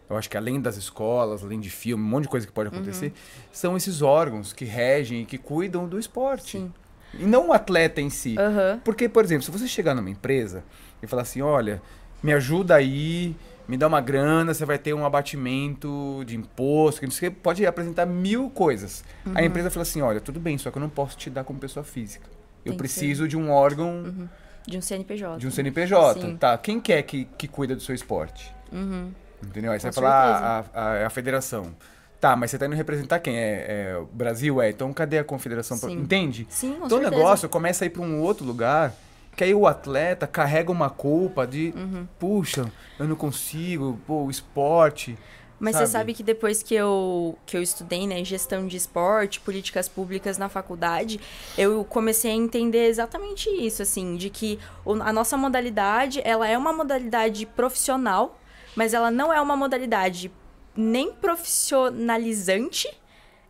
eu acho que além das escolas, além de filme, um monte de coisa que pode Uhum. acontecer, são esses órgãos que regem e que cuidam do esporte. Sim. E não o atleta em si. Aham. Porque, por exemplo, se você chegar numa empresa e falar assim, olha, me ajuda aí, me dá uma grana, você vai ter um abatimento de imposto, que não sei o pode apresentar mil coisas. Uhum. A empresa fala assim, olha, tudo bem, só que eu não posso te dar como pessoa física. Eu Tem preciso de um órgão, De um CNPJ. de um CNPJ. Sim. Tá, quem quer que, que cuida do seu esporte? Uhum. Entendeu? Aí você vai falar a, a, a federação. Tá, mas você tá indo representar quem? É, é o Brasil? É, então cadê a confederação? Sim. Entende? Sim, com Então o certeza. negócio começa a ir para um outro lugar, que aí o atleta carrega uma culpa de, Uhum. puxa, eu não consigo, pô, o esporte. Mas sabe? você sabe que depois que eu, que eu estudei, né, gestão de esporte, políticas públicas na faculdade, eu comecei a entender exatamente isso, assim, de que a nossa modalidade, ela é uma modalidade profissional, mas ela não é uma modalidade nem profissionalizante,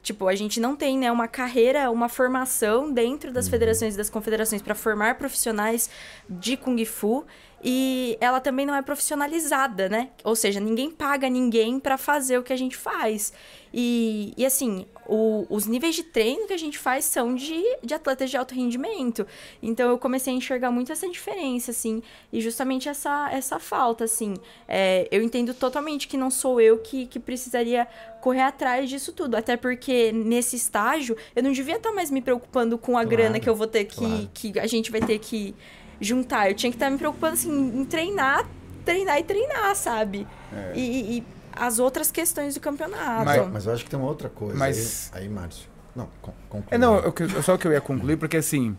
Tipo, a gente não tem, né, uma carreira, uma formação dentro das federações e das confederações para formar profissionais de Kung Fu. E ela também não é profissionalizada, né? Ou seja, ninguém paga ninguém para fazer o que a gente faz. E, e assim, o- os níveis de treino que a gente faz são de, de atletas de alto rendimento. Então eu comecei a enxergar muito essa diferença, assim, e justamente essa, essa falta, assim. É, eu entendo totalmente que não sou eu que, que precisaria correr atrás disso tudo. Até porque nesse estágio eu não devia estar mais me preocupando com a Claro, grana que eu vou ter que. claro. que a gente vai ter que juntar. Eu tinha que estar me preocupando assim, em treinar, treinar e treinar, sabe? É. E, e- as outras questões do campeonato. Mas- Mas, eu acho que tem uma outra coisa. Mas- Aí, aí Márcio. Não, con- conclui. É, não, eu, que- só que eu ia concluir, porque assim,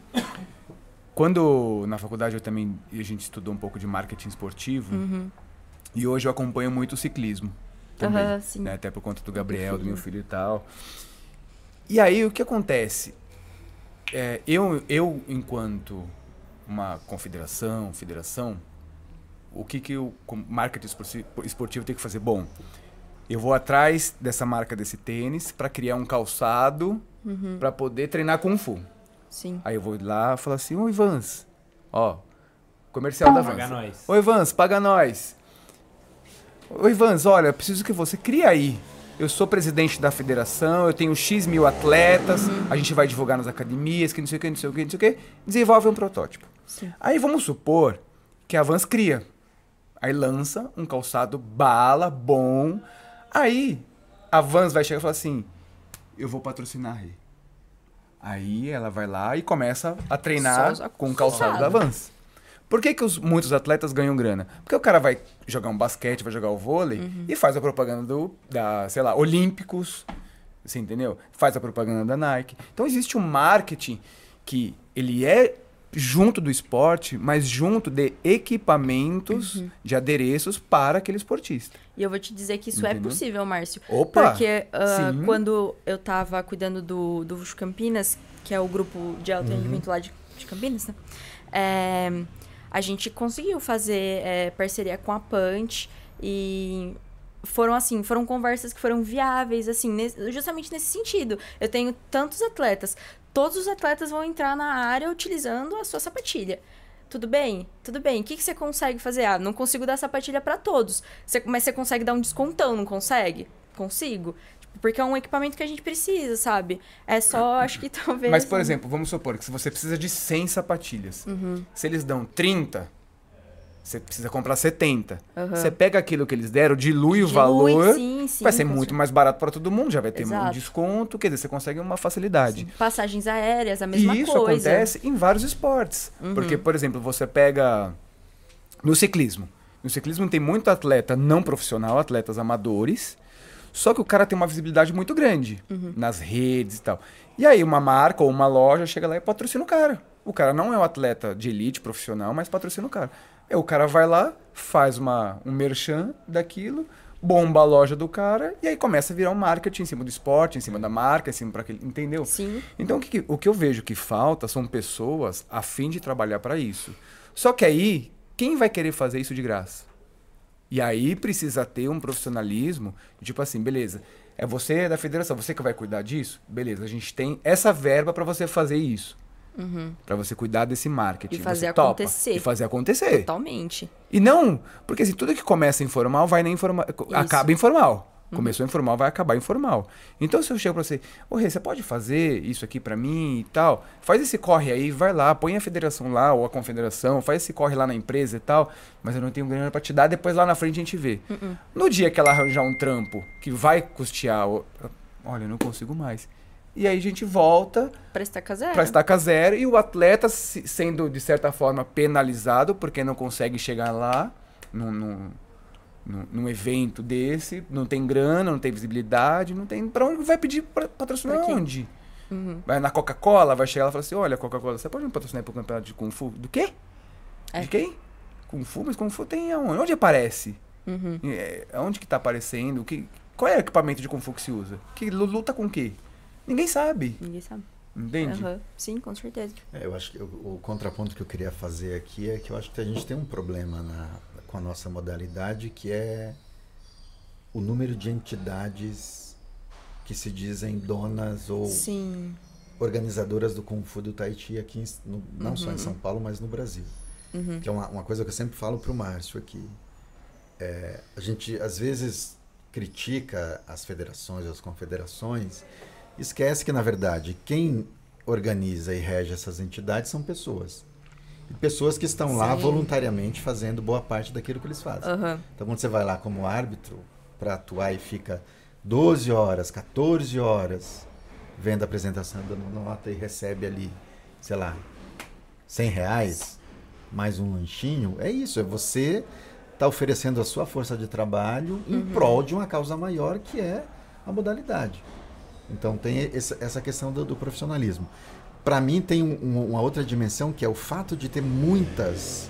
quando na faculdade eu também, a gente estudou um pouco de marketing esportivo, Uhum. e hoje eu acompanho muito o ciclismo. Também, sim. né? Até por conta do Gabriel, do meu filho. filho e tal. E aí, o que acontece? É, eu, eu, enquanto uma confederação, federação, o que, que o marketing esporti- esportivo tem que fazer? Bom, eu vou atrás dessa marca desse tênis para criar um calçado Uhum. para poder treinar Kung Fu. Sim. Aí eu vou lá e falo assim, ô Ivans, ó, comercial da Paga Vans. nós. Ô Ivans, paga nós. Ô Ivans, olha, eu preciso que você crie aí. Eu sou presidente da federação, eu tenho X mil atletas, a gente vai divulgar nas academias, que não sei o que, não sei o que, não sei o que. Desenvolve um protótipo. Sim. Aí vamos supor que a Vans cria. Aí lança um calçado bala, bom. Aí a Vans vai chegar e falar assim: Eu vou patrocinar aí. Aí ela vai lá e começa a treinar com o calçado da. Vans. Por que, que os, muitos atletas ganham grana? Porque o cara vai jogar um basquete, vai jogar o vôlei Uhum. e faz a propaganda do, da, sei lá, Olímpicos, você entendeu? Faz a propaganda da Nike. Então existe um marketing que ele é junto do esporte, mas junto de equipamentos, Uhum. de adereços para aquele esportista. E eu vou te dizer que isso é Entendeu? possível, Márcio. Opa! Porque sim. quando eu tava cuidando do, do Vuxo Campinas, que é o grupo de alto rendimento lá de, de Campinas, né? É, a gente conseguiu fazer é, parceria com a Punch e foram assim, foram conversas que foram viáveis, assim, nesse- justamente nesse sentido. Eu tenho tantos atletas, todos os atletas vão entrar na área utilizando a sua sapatilha. Tudo bem? Tudo bem. O que, que você consegue fazer? Ah, não consigo dar sapatilha pra todos. Você- mas você consegue dar um descontão, não consegue? Consigo. Tipo, porque é um equipamento que a gente precisa, sabe? É só, acho que talvez. Mas, por exemplo, vamos supor que se você precisa de 100 sapatilhas, Uhum. se eles dão 30, você precisa comprar 70. Aham. Você pega aquilo que eles deram, dilui, o Dilui, valor, sim, sim, vai ser muito mais barato para todo mundo, já vai ter um Exato. desconto, quer dizer, você consegue uma facilidade. Passagens aéreas, a mesma e isso coisa. Uhum. acontece em vários esportes. Porque, por exemplo, você pega no ciclismo. No ciclismo tem muito atleta não profissional, atletas amadores, só que o cara tem uma visibilidade muito grande Uhum. nas redes e tal. E aí uma marca ou uma loja chega lá e patrocina o cara. O cara não é um atleta de elite profissional, mas patrocina o cara. Aí o cara vai lá, faz uma, um merchan daquilo, bomba a loja do cara e aí começa a virar um marketing em cima do esporte, em cima da marca, em cima para aquele, entendeu? Sim. Então, o que, que- o que eu vejo que falta são pessoas a fim de trabalhar para isso. Só que aí, quem vai querer fazer isso de graça? E aí precisa ter um profissionalismo, tipo assim, beleza, é você da federação, você que vai cuidar disso? Beleza, a gente tem essa verba para você fazer isso. Para você cuidar desse marketing. Uhum. E fazer acontecer. E fazer acontecer. Totalmente. E não, porque assim, tudo que começa informal vai nem informal, acaba informal. Começou informal, vai acabar informal. Então, se eu chego pra você, ô Rê, você pode fazer isso aqui pra mim e tal? Faz esse corre aí, vai lá, põe a federação lá, ou a confederação, faz esse corre lá na empresa e tal, mas eu não tenho grana pra te dar, depois lá na frente a gente vê. No dia que ela arranjar um trampo que vai custear, olha, eu não consigo mais. E aí a gente volta Pra estaca zero. para estaca zero e o atleta se- sendo de certa forma penalizado porque não consegue chegar lá num, num, num- evento desse, não tem grana, não tem visibilidade, não tem para onde vai pedir pra patrocinar Pra onde? Uhum. Vai na Coca-Cola, vai chegar lá e falar assim: "Olha, Coca-Cola, você pode me patrocinar pro campeonato de Kung Fu?" Do quê? É. De quem? Kung Fu, mas Kung Fu tem aonde? Onde aparece? Uhum. É, Onde que tá aparecendo? O que qual é o equipamento de Kung Fu que se usa? Que lu- luta com o quê? Ninguém sabe, Ninguém sabe. entende? Aham. Sim, com certeza. É, eu acho que o, o contraponto que eu queria fazer aqui é que eu acho que a gente tem um problema na- com a nossa modalidade, que é o número de entidades que se dizem donas ou Sim. organizadoras do Kung Fu do Tahiti aqui, em- no- não só em São Paulo, mas no Brasil. Uhum. Que é uma, uma coisa que eu sempre falo para o Márcio aqui. É, a gente, às vezes, critica as federações, as confederações, esquece que, na verdade, quem organiza e rege essas entidades são pessoas. E pessoas que estão lá Sim. voluntariamente fazendo boa parte daquilo que eles fazem. Aham. Então, quando você vai lá como árbitro para atuar e fica 12 horas, 14 horas vendo a apresentação, dando nota e recebe ali, sei lá, 100 reais, mais um lanchinho, é isso, é você tá oferecendo a sua força de trabalho em prol de uma causa maior que é a modalidade. Então tem essa questão do, do profissionalismo. Para mim tem um- um- uma outra dimensão que é o fato de ter muitas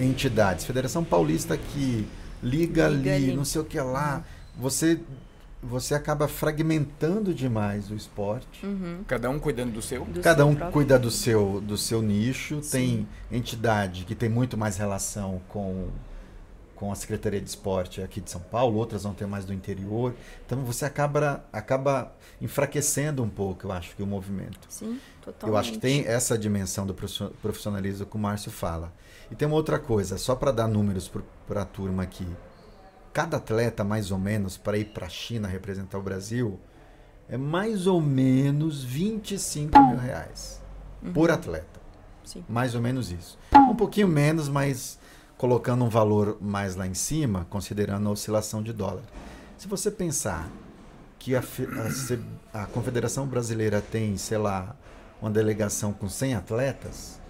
entidades. Federação Paulista aqui, Liga, Liga ali, ali. não sei o que lá. Você, você acaba fragmentando demais o esporte. Uhum. Cada um cuidando do seu. Do Cada seu um próprio- cuida do seu, do seu nicho. Sim. Tem entidade que tem muito mais relação com, com a Secretaria de Esporte aqui de São Paulo, outras vão ter mais do interior. Então você acaba, acaba enfraquecendo um pouco, eu acho, que o movimento. Sim, totalmente. Eu acho que tem essa dimensão do profissionalismo que o Márcio fala. E tem uma outra coisa, só para dar números para a turma aqui. Cada atleta, mais ou menos, para ir para a China representar o Brasil, é mais ou menos 25 mil reais por atleta. Sim. Mais ou menos isso. Um pouquinho menos, mas colocando um valor mais lá em cima, considerando a oscilação de dólar. Se você pensar que a, a a Confederação Brasileira tem, sei lá, uma delegação com 100 atletas,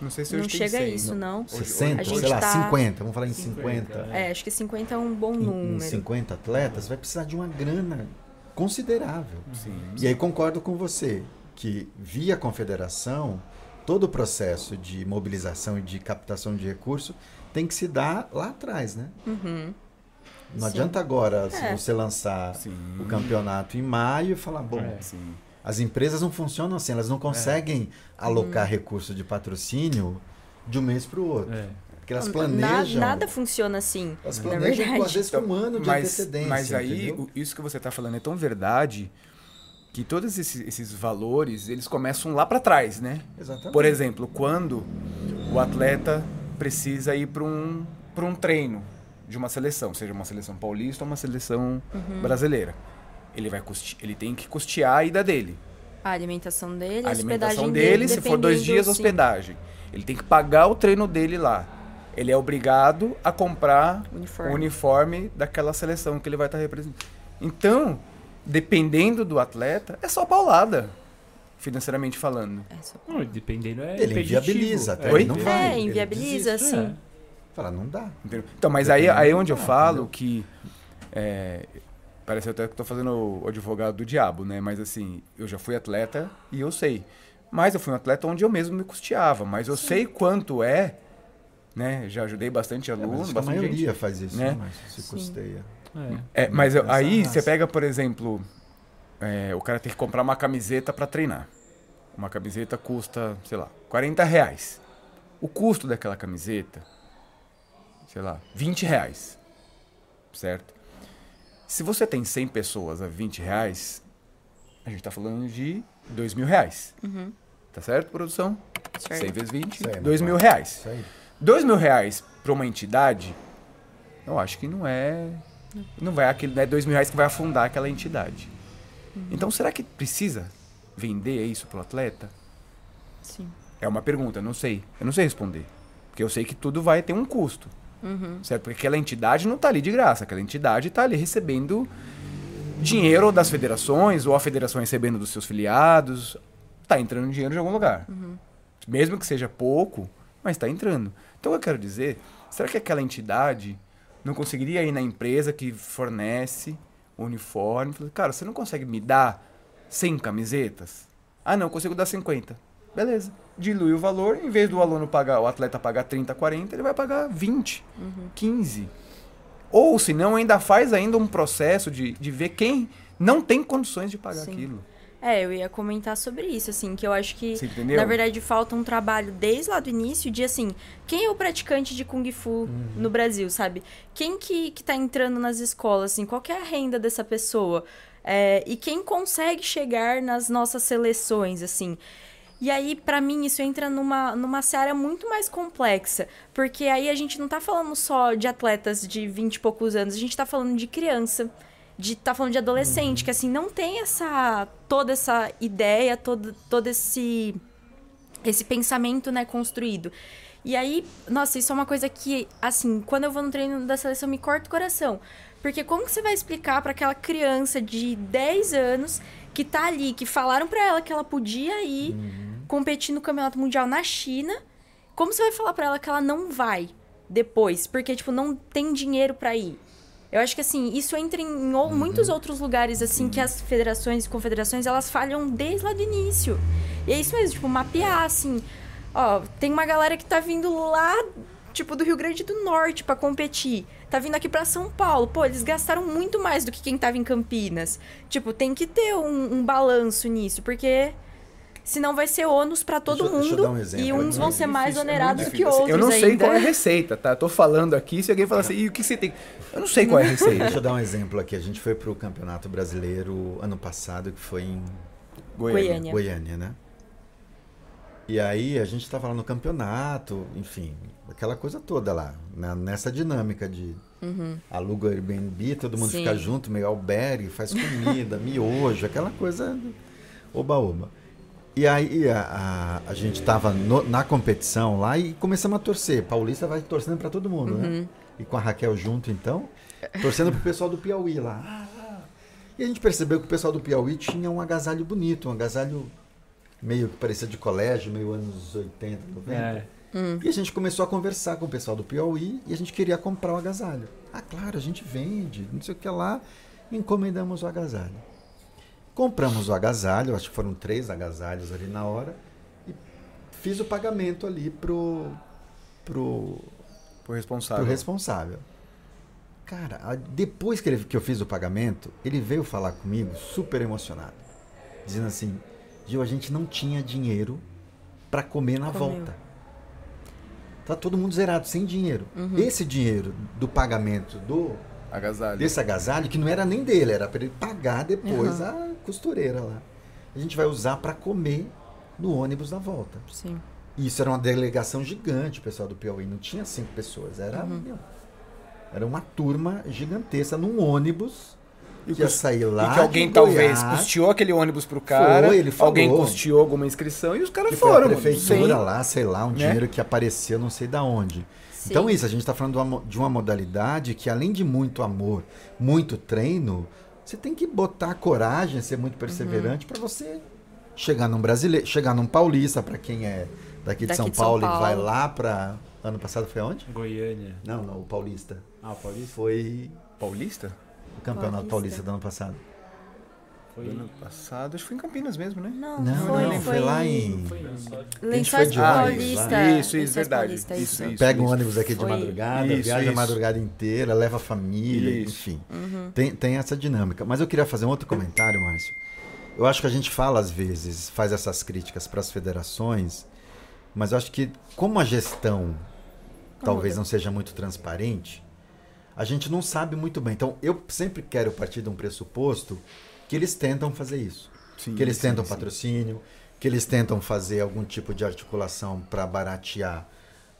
Não sei se Não hoje tem chega a 100, isso, não. Hoje- 60, a gente sei lá, tá- 50, vamos falar em 50, 50. É, acho que 50 é um bom Em, em número. 50 atletas, vai precisar de uma grana considerável. Sim. E aí concordo com você, que via confederação, todo o processo de mobilização e de captação de recurso tem que se dar lá atrás, né? Uhum. Não Sim. adianta agora se É. você lançar Sim. o campeonato em maio e falar, bom, É. Sim. as empresas não funcionam assim, elas não conseguem alocar recurso de patrocínio de um mês para o outro. É. Porque elas Na- planejam. Nada funciona assim. elas na planejam com, às vezes com um ano de mas, antecedência. mas aí, entendeu? isso que você está falando é tão verdade que todos esses, esses valores, eles começam lá para trás, né? Exatamente. Por exemplo, quando o atleta precisa ir para um, pra um treino de uma seleção, seja uma seleção paulista ou uma seleção Uhum. brasileira, ele, vai custe- ele tem que custear a ida dele. A alimentação dele, a, a alimentação hospedagem dele, se for dois dias, sim. hospedagem. Ele tem que pagar o treino dele lá. Ele é obrigado a comprar Uniforme. o uniforme daquela seleção que ele vai estar representando. Então, dependendo do atleta, é só paulada, financeiramente falando. É, só- Não, dependendo é Ele inviabiliza, até É, Oi? ele não vai. É, inviabiliza, desiste. sim. É. Fala, não dá. Entendeu? Então, mas aí, Dependendo aí é do onde eu cara, falo entendeu? que. é, parece até que eu tô fazendo o, advogado do diabo, né? Mas assim, eu já fui atleta e eu sei. Mas eu fui um atleta onde eu mesmo me custeava. Mas eu sei quanto é, né? Já ajudei bastante É, mas aluno, acho que a bastante maioria gente. faz isso, né? né? Mas se Sim. É. É, mas eu- aí raça. você pega, por exemplo, é, o cara tem que comprar uma camiseta para treinar. Uma camiseta custa, sei lá, 40 reais. O custo daquela camiseta, sei lá, 20 reais. Certo? Se você tem 100 pessoas a 20 reais, a gente tá falando de 2 mil reais. Uhum. Tá certo, produção? Certo. 100 vezes 20, Certo. 2 mil reais. Isso aí. 2 mil reais para uma entidade, eu acho que não é. Não vai aquele, não é dois mil reais que vai afundar aquela entidade. Então, será que precisa vender isso pro atleta? Sim. É uma pergunta, não sei. Eu não sei responder. Porque eu sei que tudo vai ter um custo. Uhum. Certo? Porque aquela entidade não tá ali de graça. Aquela entidade tá ali recebendo dinheiro das federações, ou a federação recebendo dos seus filiados. Tá entrando dinheiro de algum lugar. Mesmo que seja pouco, mas está entrando. Então, o que eu quero dizer, será que aquela entidade não conseguiria ir na empresa que fornece o uniforme? falar, Cara, você não consegue me dar 100 camisetas? Ah, não, eu consigo dar 50. Beleza. Dilui o valor, em vez do aluno pagar, o atleta pagar 30, 40, ele vai pagar 20, 15. Ou se não, ainda faz ainda um processo de, de ver quem não tem condições de pagar Sim. aquilo. É, eu ia comentar sobre isso, assim, que eu acho que, na verdade, falta um trabalho desde lá do início de, assim, quem é o praticante de Kung Fu Uhum. no Brasil, sabe? Quem que, que tá entrando nas escolas, assim, qual é a renda dessa pessoa? É, e quem consegue chegar nas nossas seleções, assim? E aí, pra mim, isso entra numa, numa seara muito mais complexa. Porque aí a gente não tá falando só de atletas de 20 e poucos anos, a gente tá falando de criança, de tá falando de adolescente, que assim, não tem essa toda essa ideia, todo, todo esse esse pensamento, né, construído. E aí, nossa, isso é uma coisa que, assim, quando eu vou no treino da seleção, me corta o coração. Porque como que você vai explicar pra aquela criança de 10 anos que tá ali, que falaram pra ela que ela podia ir competir no Campeonato Mundial na China, como você vai falar pra ela que ela não vai depois? Porque, tipo, não tem dinheiro pra ir. Eu acho que, assim, isso entra em ou- muitos outros lugares, assim, que as federações e confederações, elas falham desde lá do início. E é isso mesmo, tipo, mapear, assim... Ó, tem uma galera que tá vindo lá, tipo, do Rio Grande do Norte pra competir. Tá vindo aqui pra São Paulo. Pô, eles gastaram muito mais do que quem tava em Campinas. Tipo, tem que ter um, um balanço nisso, porque... Senão vai ser ônus pra todo Deixa deixa mundo. dar um exemplo. e É uns muito vão ser mais difícil, é onerados muito que outros Eu não sei ainda. qual é a receita, tá? Tô falando aqui, se alguém fala assim, e o que você tem? Eu não sei qual é a receita. Deixa eu dar um exemplo aqui. A gente foi pro Campeonato Brasileiro ano passado, que foi em Goiânia. Goiânia, né? E aí a gente estava lá no campeonato, enfim, aquela coisa toda lá, na- nessa dinâmica de aluga Airbnb, todo mundo Uhum. Sim. fica junto, meio albergue, faz comida, miojo, aquela coisa oba-oba. E aí a, a, a gente estava na competição lá e começamos a torcer. Paulista vai torcendo para todo mundo, Uhum. né? E com a Raquel junto, então, torcendo pro pessoal do Piauí lá. E a gente percebeu que o pessoal do Piauí tinha um agasalho bonito, um agasalho meio que parecia de colégio, meio anos 80, 90. É. E a gente começou a conversar com o pessoal do Piauí e a gente queria comprar o agasalho. Ah, claro, a gente vende, não sei o que lá. Encomendamos o agasalho. Compramos o agasalho, acho que foram três agasalhos ali na hora. E fiz o pagamento ali pro, pro, Pro pro responsável. responsável. Cara, depois que, ele- que eu fiz o pagamento, ele veio falar comigo super emocionado. Dizendo assim, Gil, a gente não tinha dinheiro para comer na Comeu. volta. Tá todo mundo zerado, sem dinheiro. Esse dinheiro do pagamento do Agasalho. desse agasalho, que não era nem dele, era para ele pagar depois a costureira lá. A gente vai usar para comer no ônibus na volta. Sim. E Isso era uma delegação gigante, o pessoal do Piauí. Não tinha cinco pessoas, era, Uhum. meu, era uma turma gigantesca num ônibus E que ia sair lá. E que alguém de talvez Goiás, custeou aquele ônibus pro cara, Foi, ele falou. alguém custeou alguma inscrição e os caras que foi foram. a mano, prefeitura sem- lá, sei lá, um né? dinheiro que apareceu, não sei da onde. Sim. Então isso, a gente está falando de uma, mo- de uma modalidade que além de muito amor, muito treino, você tem que botar coragem, ser muito perseverante Uhum. para você chegar num brasileiro, chegar num paulista para quem é daqui de Daqui São de São Paulo, e vai Paulo. lá para ano passado foi onde? Goiânia. Não, não, o paulista. Ah, Paulista? Foi Paulista? o campeonato Paulista. paulista do ano passado. Foi. Ano passado, acho que foi em Campinas mesmo, né? Não, Não, foi, não, foi, foi lá em Foi. Lençóis de ônibus lá. Paulista. Isso, isso, Lençóis verdade. Paulista, Isso, isso. Pega um ônibus aqui de madrugada, Isso, viaja a isso. madrugada inteira, leva a família, Isso. enfim. Uhum. Tem, tem essa dinâmica. Mas eu queria fazer um outro comentário, Márcio. Eu acho que a gente fala às vezes, faz essas críticas para as federações, mas eu acho que como a gestão talvez não seja muito transparente, a gente não sabe muito bem. Então, eu sempre quero partir de um pressuposto que eles tentam fazer isso. Sim, que eles sim, tentam sim. patrocínio, que eles tentam fazer algum tipo de articulação para baratear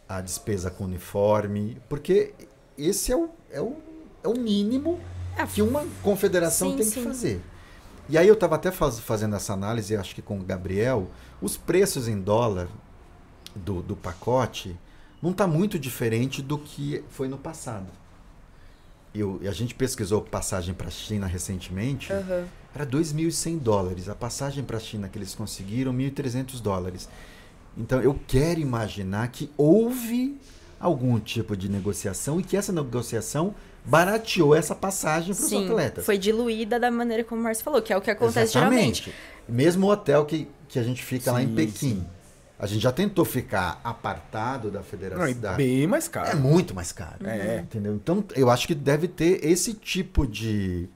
a despesa com uniforme, porque esse é o, é o, é o mínimo É, que uma confederação Sim, tem que fazer. E aí eu estava até faz- fazendo essa análise, acho que com o Gabriel, os preços em dólar do, do pacote não está muito diferente do que foi no passado. Eu, e a gente pesquisou passagem para a China recentemente, Aham. era 2.100 dólares. A passagem para a China que eles conseguiram, 1.300 dólares. Então eu quero imaginar que houve algum tipo de negociação e que essa negociação barateou essa passagem para os Sim, atletas. foi diluída da maneira como o Márcio falou, que é o que acontece geralmente. Mesmo o hotel que, que a gente fica lá em Sim, Pequim. A gente já tentou ficar apartado da Não, federação. da- bem mais É caro. muito mais caro. É. Entendeu? Então, eu acho que deve ter esse tipo de,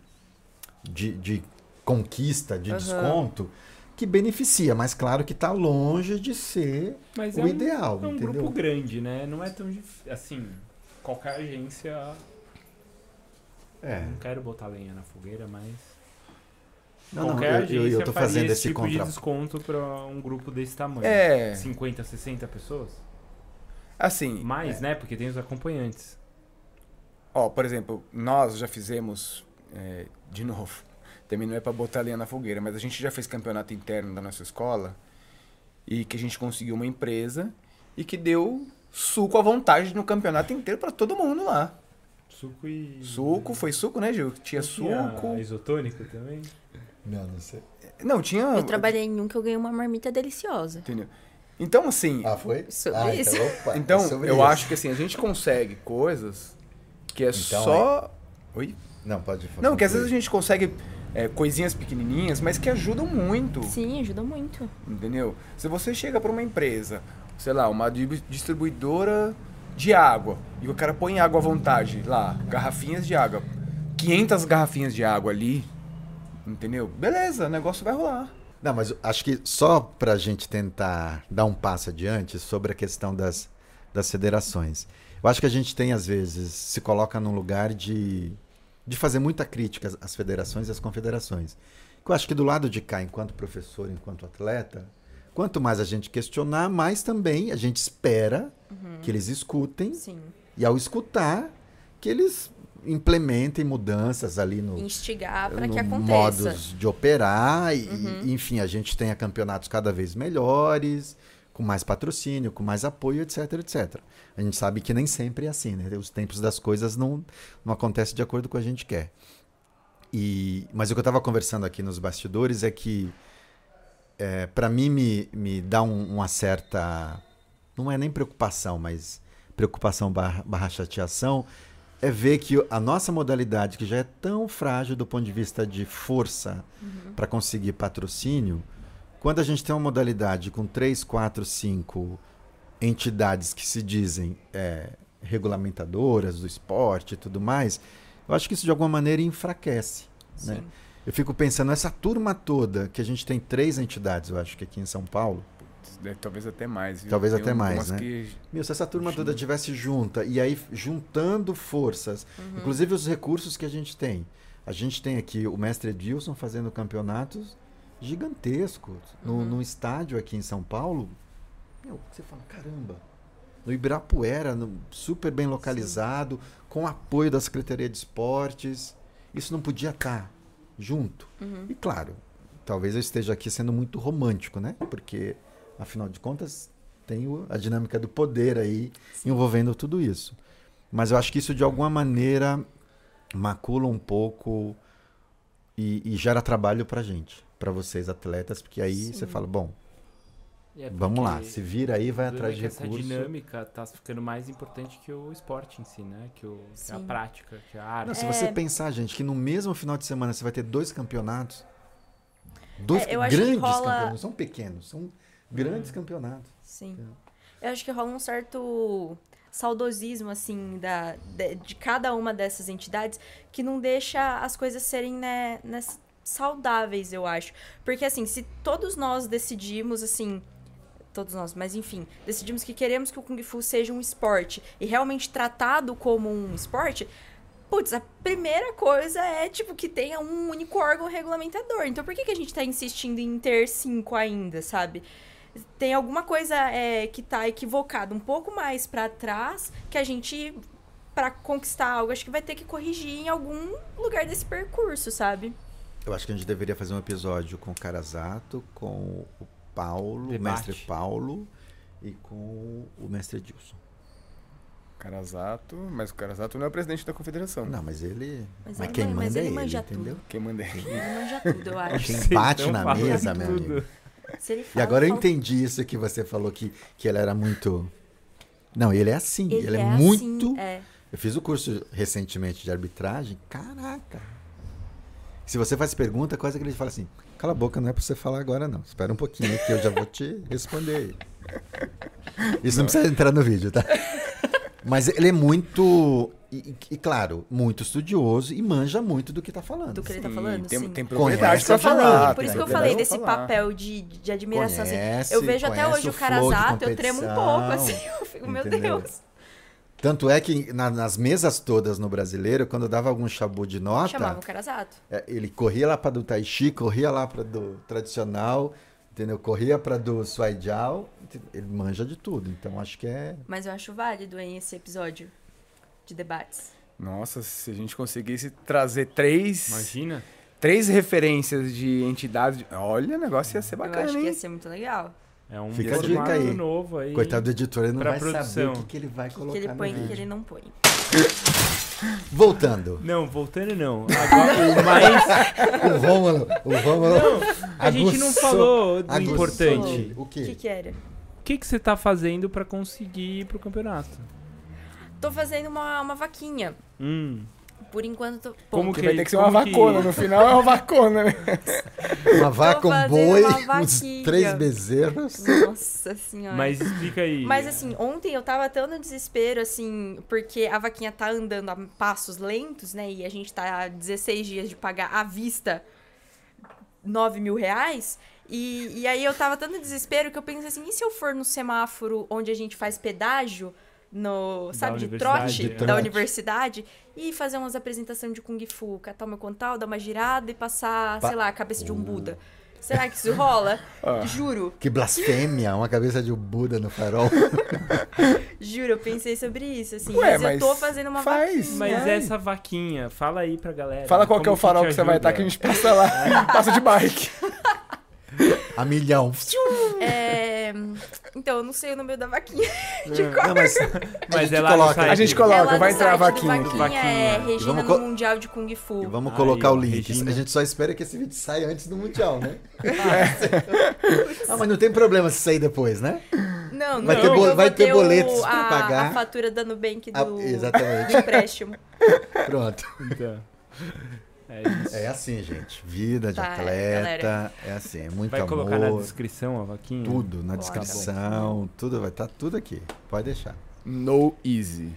de, de conquista, de Aham. desconto, que beneficia. Mas claro que está longe de ser Mas o é um, ideal, é um entendeu? grupo grande, né? Não é tão difícil. Assim, qualquer agência. É. Não quero botar lenha na fogueira, mas. Não, não, qualquer eu, eu, agência eu tô fazendo esse esse tipo contra... de desconto pra um grupo desse tamanho. É, 50, 60 pessoas? assim, Mais, né? Porque tem os acompanhantes. ó, por exemplo, nós já fizemos, é, de novo, também não é pra botar lenha na fogueira, mas a gente já fez campeonato interno da nossa escola e que a gente conseguiu uma empresa e que deu suco à vontade no campeonato inteiro pra todo mundo lá. Suco e. Suco, foi suco, né, Gil? Tinha Tinha suco. isotônico também? Não, não sei. Não, tinha. Eu trabalhei em um que eu ganhei uma marmita deliciosa. Entendeu? Então, assim, Ah, foi? Sobre ah, isso. Então, opa, é então sobre eu isso. acho que assim, a gente consegue coisas que é Então, só. Oi? Não, pode falar. Não, que às vezes a gente consegue é, coisinhas pequenininhas, mas que ajudam muito. Sim, ajuda muito. Entendeu? Se você chega para uma empresa, sei lá, uma di- distribuidora de água, e o cara põe água à vontade lá, garrafinhas de água, 500 garrafinhas de água ali, entendeu? Beleza, o negócio vai rolar. Não, mas acho que só para a gente tentar dar um passo adiante sobre a questão das, das federações. Eu acho que a gente tem, às vezes, se coloca num lugar de, de fazer muita crítica às- às federações e às confederações. Eu acho que do lado de cá, enquanto professor, enquanto atleta, quanto mais a gente questionar, mais também a gente espera que eles escutem Sim. e, ao escutar, que eles implementem mudanças ali no, Instigar para que aconteça. Uhum. modos de operar e, e, enfim, a gente tenha campeonatos cada vez melhores, com mais patrocínio, com mais apoio, etc, etc. A gente sabe que nem sempre é assim, né? Os tempos das coisas não, não acontecem de acordo com o que a gente quer. E, mas o que eu estava conversando aqui nos bastidores é que é, para mim me, me dá um- uma certa. Não é nem preocupação, mas preocupação barra, barra chateação, é ver que a nossa modalidade, que já é tão frágil do ponto de vista de força para conseguir patrocínio, quando a gente tem uma modalidade com três, quatro, cinco entidades que se dizem é, regulamentadoras do esporte e tudo mais, eu acho que isso de alguma maneira enfraquece. Né? Eu fico pensando, essa turma toda, que a gente tem três entidades, eu acho que aqui em São Paulo. Deve- Talvez até mais. viu? Talvez Tem até mais, né? que- Meu, se essa turma toda tivesse junta, e aí juntando forças, inclusive os recursos que a gente tem. A gente tem aqui o mestre Edilson fazendo campeonatos gigantescos no, no estádio aqui em São Paulo. Meu, você fala, caramba. No Ibirapuera, no- super bem localizado, com apoio da Secretaria de Esportes. Isso não podia estar junto. E claro, talvez eu esteja aqui sendo muito romântico, né? Porque, afinal de contas, tem o- a dinâmica do poder aí envolvendo tudo isso. Mas eu acho que isso, de alguma maneira, macula um pouco e, e gera trabalho pra gente, pra vocês atletas, porque aí Sim. você fala, bom, É vamos lá, se vira aí, vai atrás é de que essa recurso. dinâmica tá ficando mais importante que o esporte em si, né? Que, o, que a Sim. prática, que a arte. Não, se É. você pensar, gente, que no mesmo final de semana você vai ter dois campeonatos, dois É, grandes rola- campeonatos, não são pequenos, são grandes Hum. campeonatos. Sim. Eu acho que rola um certo saudosismo, assim, da, de, de cada uma dessas entidades que não deixa as coisas serem, né, né, saudáveis, eu acho. Porque, assim, se todos nós decidimos, assim, todos nós, mas enfim, decidimos que queremos que o Kung Fu seja um esporte e realmente tratado como um esporte, putz, a primeira coisa é, tipo, que tenha um único órgão regulamentador. Então, por que, que a gente tá insistindo em ter cinco ainda, sabe? Tem alguma coisa é, que tá equivocada um pouco mais pra trás que a gente, pra conquistar algo, acho que vai ter que corrigir em algum lugar desse percurso, sabe? Eu acho que a gente deveria fazer um episódio com o Carazato, com o Paulo, o Debate. mestre Paulo e com o mestre Edilson. Carazato, mas o Carazato não é o presidente da confederação. Não, mas ele. Mas Mas, ele quem man- mas manda é ele ele, manja entendeu? Quem manda é ele. Ele manja tudo, eu acho. Quem bate tão na mesa, meu tudo. amigo. Se ele E fala, agora eu fala- entendi isso que você falou que, que ele era muito. Não, ele é assim. Ele, Ele, é, é, muito. assim, é. Eu fiz o curso recentemente de arbitragem. Caraca! Se você faz pergunta, quase que ele fala assim: cala a boca, não é pra você falar agora, não. Espera um pouquinho que eu já vou te responder. Isso não precisa entrar no vídeo, tá? Mas ele é muito. E, e, claro, muito estudioso e manja muito do que tá falando. Do que ele tá Sim, falando, tem, sim. tem propriedade Conhece pra a dinâmica, falar. Por isso que eu falei desse falar. papel de, de admiração. assim. Conhece, Eu vejo até hoje o o flow de Carazato, eu tremo um pouco, assim. Eu fico, meu entendeu? Deus. Tanto é que na- nas mesas todas no brasileiro, quando dava algum chabu de nota, Chamava o Carazato. é, ele corria lá para do Tai Chi, corria lá para do tradicional, entendeu? Corria para do Suai Jiao, ele manja de tudo. Então acho que é Mas eu acho válido, hein, esse episódio de debates. Nossa, se a gente conseguisse trazer três, Imagina. três referências de entidades. de- Olha, o negócio ia ser eu bacana, acho que hein? ia ser muito legal. É um Fica a dica formato aí. novo aí. coitado do editor, ele não Pra vai saber produção. o que, que ele vai O colocar que ele põe e o que ele não põe. Voltando, Não, voltando não. Agora, o mais. o Rômulo, o Rômulo A gente não falou do aguçou importante. O O que que era? O que, que você tá fazendo pra conseguir ir pro campeonato? Tô fazendo uma, uma vaquinha. Hum. Por enquanto, tô... Como Bom, Que que- vai ter que ser uma que- vacona. No final é uma vacona, né? Uma vaca, um boi, uma uns vaquinha. três bezerros. Nossa senhora. Mas explica aí. Mas assim, ontem eu tava tão no desespero, assim, porque a vaquinha tá andando a passos lentos, né? E a gente tá há 16 dias de pagar à vista 9 mil reais. E, e aí eu tava tão no desespero que eu pensei assim, e se eu for no semáforo onde a gente faz pedágio, no, Da sabe, de trote, da Trote. universidade, e fazer umas apresentações de Kung Fu, catar o meu contal, dar uma girada e passar, Pa- sei lá, a cabeça de um Buda. Será que isso rola? Ah. Juro. Que blasfêmia, uma cabeça de um Buda no farol. Juro, eu pensei sobre isso, assim. Ué, mas, eu tô mas fazendo uma faz. vaquinha. Mas Ai. essa vaquinha, fala aí pra galera. Fala qual que é o farol te que você vai estar que a gente passa lá. passa de bike. A milhão. É, Então, eu não sei o número da vaquinha de Não, cor. mas, Mas é no coloca. A gente É coloca, vai entrar a site do vaquinha aqui. Vaquinha, é Vaquinha. Regina vamos no Mundial de Kung Fu. E vamos Aí, colocar ó, o link. Regina. A gente só espera que esse vídeo saia antes do Mundial, né? ah, mas não tem problema se sair depois, né? Não, não, Vai ter bo- vou vai ter o- boletos pra a, pagar. A fatura da Nubank Ah, do, exatamente. do empréstimo. Pronto. Então, é isso. É assim, gente. Vida de Tá, atleta. É assim, é muito Vai amor. colocar na descrição a vaquinha? Tudo na Tá descrição. Tudo vai estar tudo aqui. Pode deixar. No easy.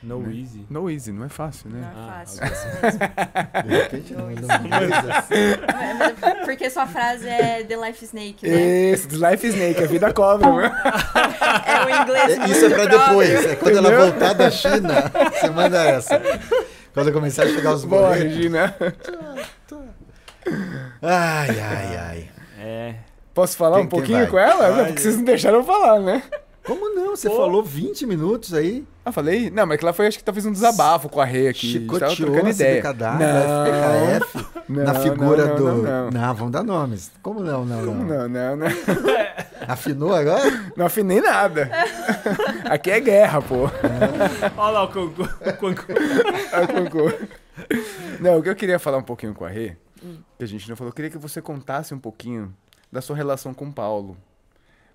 No easy. No easy, não é fácil, Não né? é Ah, fácil, isso mesmo. De repente não, não assim. É, Porque sua frase é The Life Snake, né? Esse, Life Snake, a vida cobra. É o inglês É, Isso é pra próprio. depois. É quando ela Entendeu? voltar da China, você manda essa. Quando começar a chegar os Boa, boletos. Regina. Ai, ai, ai. É. Posso falar Quem- um pouquinho com ela? Não, porque vocês não deixaram eu falar, né? Como não? Você Pô. falou 20 minutos aí. Ah, falei? Não, mas que lá foi, acho que talvez um desabafo com a Rê aqui. Chicoteou trocando ideia. CBKW, Não, FPKF, não, na figura não, do. Não, não. vamos dar nomes. Como não, não, não? Não, não, não. Afinou agora? Não afinei nada. Aqui é guerra, pô. Olha lá o concurso. o. É concurso. Não, o que eu queria falar um pouquinho com a Rê, que a gente não falou, eu queria que você contasse um pouquinho da sua relação com o Paulo.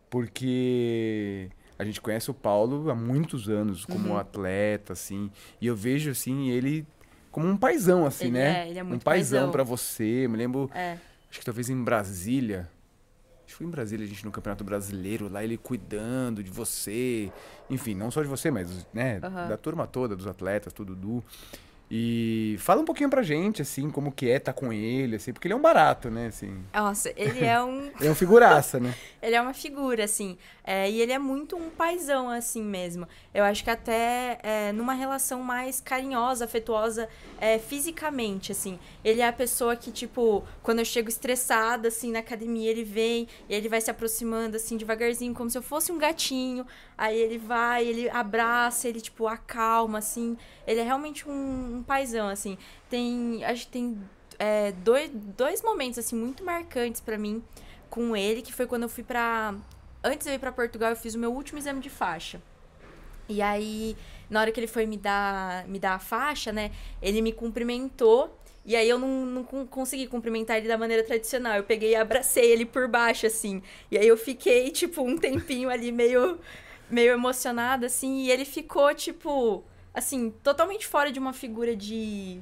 Porque a gente conhece o Paulo há muitos anos como Uhum. atleta, assim, e eu vejo, assim, ele como um paizão, assim, Ele né? é, ele é um muito paizão paizão. pra você. Me lembro, É. acho que talvez em Brasília. Acho que foi em Brasília, a gente no Campeonato Brasileiro, lá ele cuidando de você. Enfim, não só de você, mas, né, Aham. da turma toda, dos atletas, tudo do. E fala um pouquinho pra gente, assim, como que é estar com ele, assim, porque ele é um barato, né, assim. Nossa, ele é um. Ele é um figuraça, né? Ele é uma figura, assim. é, e ele é muito um paizão, assim mesmo. Eu acho que até é, numa relação mais carinhosa, afetuosa, é, fisicamente, assim. Ele é a pessoa que, tipo, quando eu chego estressada, assim, na academia, ele vem e ele vai se aproximando, assim, devagarzinho, como se eu fosse um gatinho. Aí ele vai, ele abraça, ele, tipo, acalma, assim. Ele é realmente um, um paizão, assim. Tem. Acho que tem é, dois, dois momentos, assim, muito marcantes pra mim com ele, que foi quando eu fui pra. Antes de ir pra Portugal, eu fiz o meu último exame de faixa. E aí, na hora que ele foi me dar, me dar a faixa, né? Ele me cumprimentou. E aí eu não, não con- consegui cumprimentar ele da maneira tradicional. Eu peguei e abracei ele por baixo, assim. E aí eu fiquei, tipo, um tempinho ali meio, meio emocionada, assim. E ele ficou, tipo, assim, totalmente fora de uma figura de,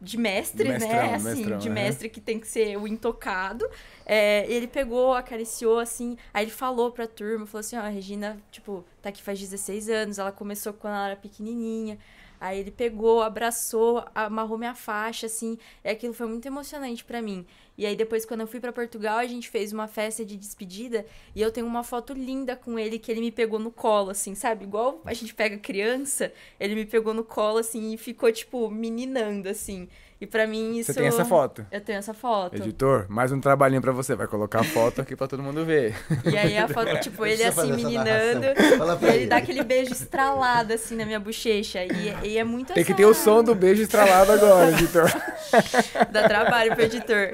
de mestre, Mestrão, né? Assim, mestrão, de é. mestre que tem que ser o intocado. É, ele pegou, acariciou, assim, aí ele falou pra turma, falou assim, ó, a Regina, tipo, tá aqui faz 16 anos, ela começou quando ela era pequenininha. Aí ele pegou, abraçou, amarrou minha faixa, assim, e aquilo foi muito emocionante pra mim. E aí depois, quando eu fui pra Portugal, a gente fez uma festa de despedida, e eu tenho uma foto linda com ele, que ele me pegou no colo, assim, sabe? Igual a gente pega criança, ele me pegou no colo, assim, e ficou, tipo, meninando, assim. E pra mim isso... Você tem essa foto? Eu tenho essa foto. Editor, mais um trabalhinho pra você. Vai colocar a foto aqui pra todo mundo ver. E aí a foto, tipo, ele assim, essa meninando. E ele ele. dá aquele beijo estralado, assim, na minha bochecha. E, e é muito Tem que essa- ter o som do beijo estralado agora, editor. Dá trabalho pro editor.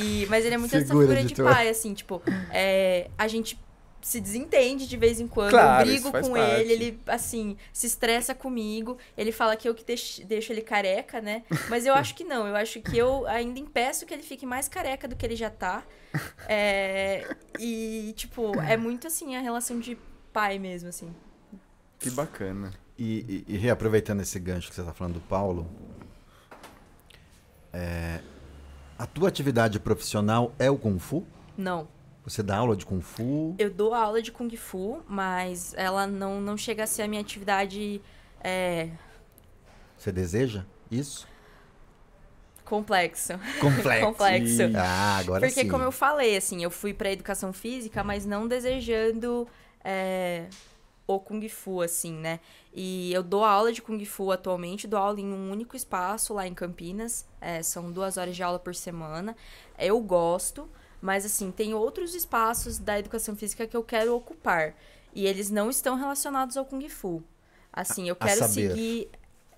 E, mas ele é muito essa Segura, figura de editor. pai, assim, tipo, é, a gente se desentende de vez em quando, Claro, eu brigo com parte. ele, ele, assim, se estressa comigo, ele fala que eu que deixo, deixo ele careca, né? Mas eu acho que não, eu acho que eu ainda impeço que ele fique mais careca do que ele já tá. É, e, tipo, é muito, assim, a relação de pai mesmo, assim. Que bacana. E, e, e reaproveitando esse gancho que você está falando do Paulo, é, a tua atividade profissional é o Kung Fu? Não. Você dá aula de Kung Fu? Eu dou aula de Kung Fu, mas ela não, não chega a ser a minha atividade é, Você deseja isso? complexo. Complexo. Complexo. Ah, agora Porque, sim. como eu falei, assim, eu fui pra educação física, mas não desejando é, o Kung Fu, assim, né? E eu dou aula de Kung Fu atualmente, dou aula em um único espaço lá em Campinas. é, são duas horas de aula por semana. Eu gosto, mas, assim, tem outros espaços da educação física que eu quero ocupar. E eles não estão relacionados ao Kung Fu. Assim, eu quero seguir.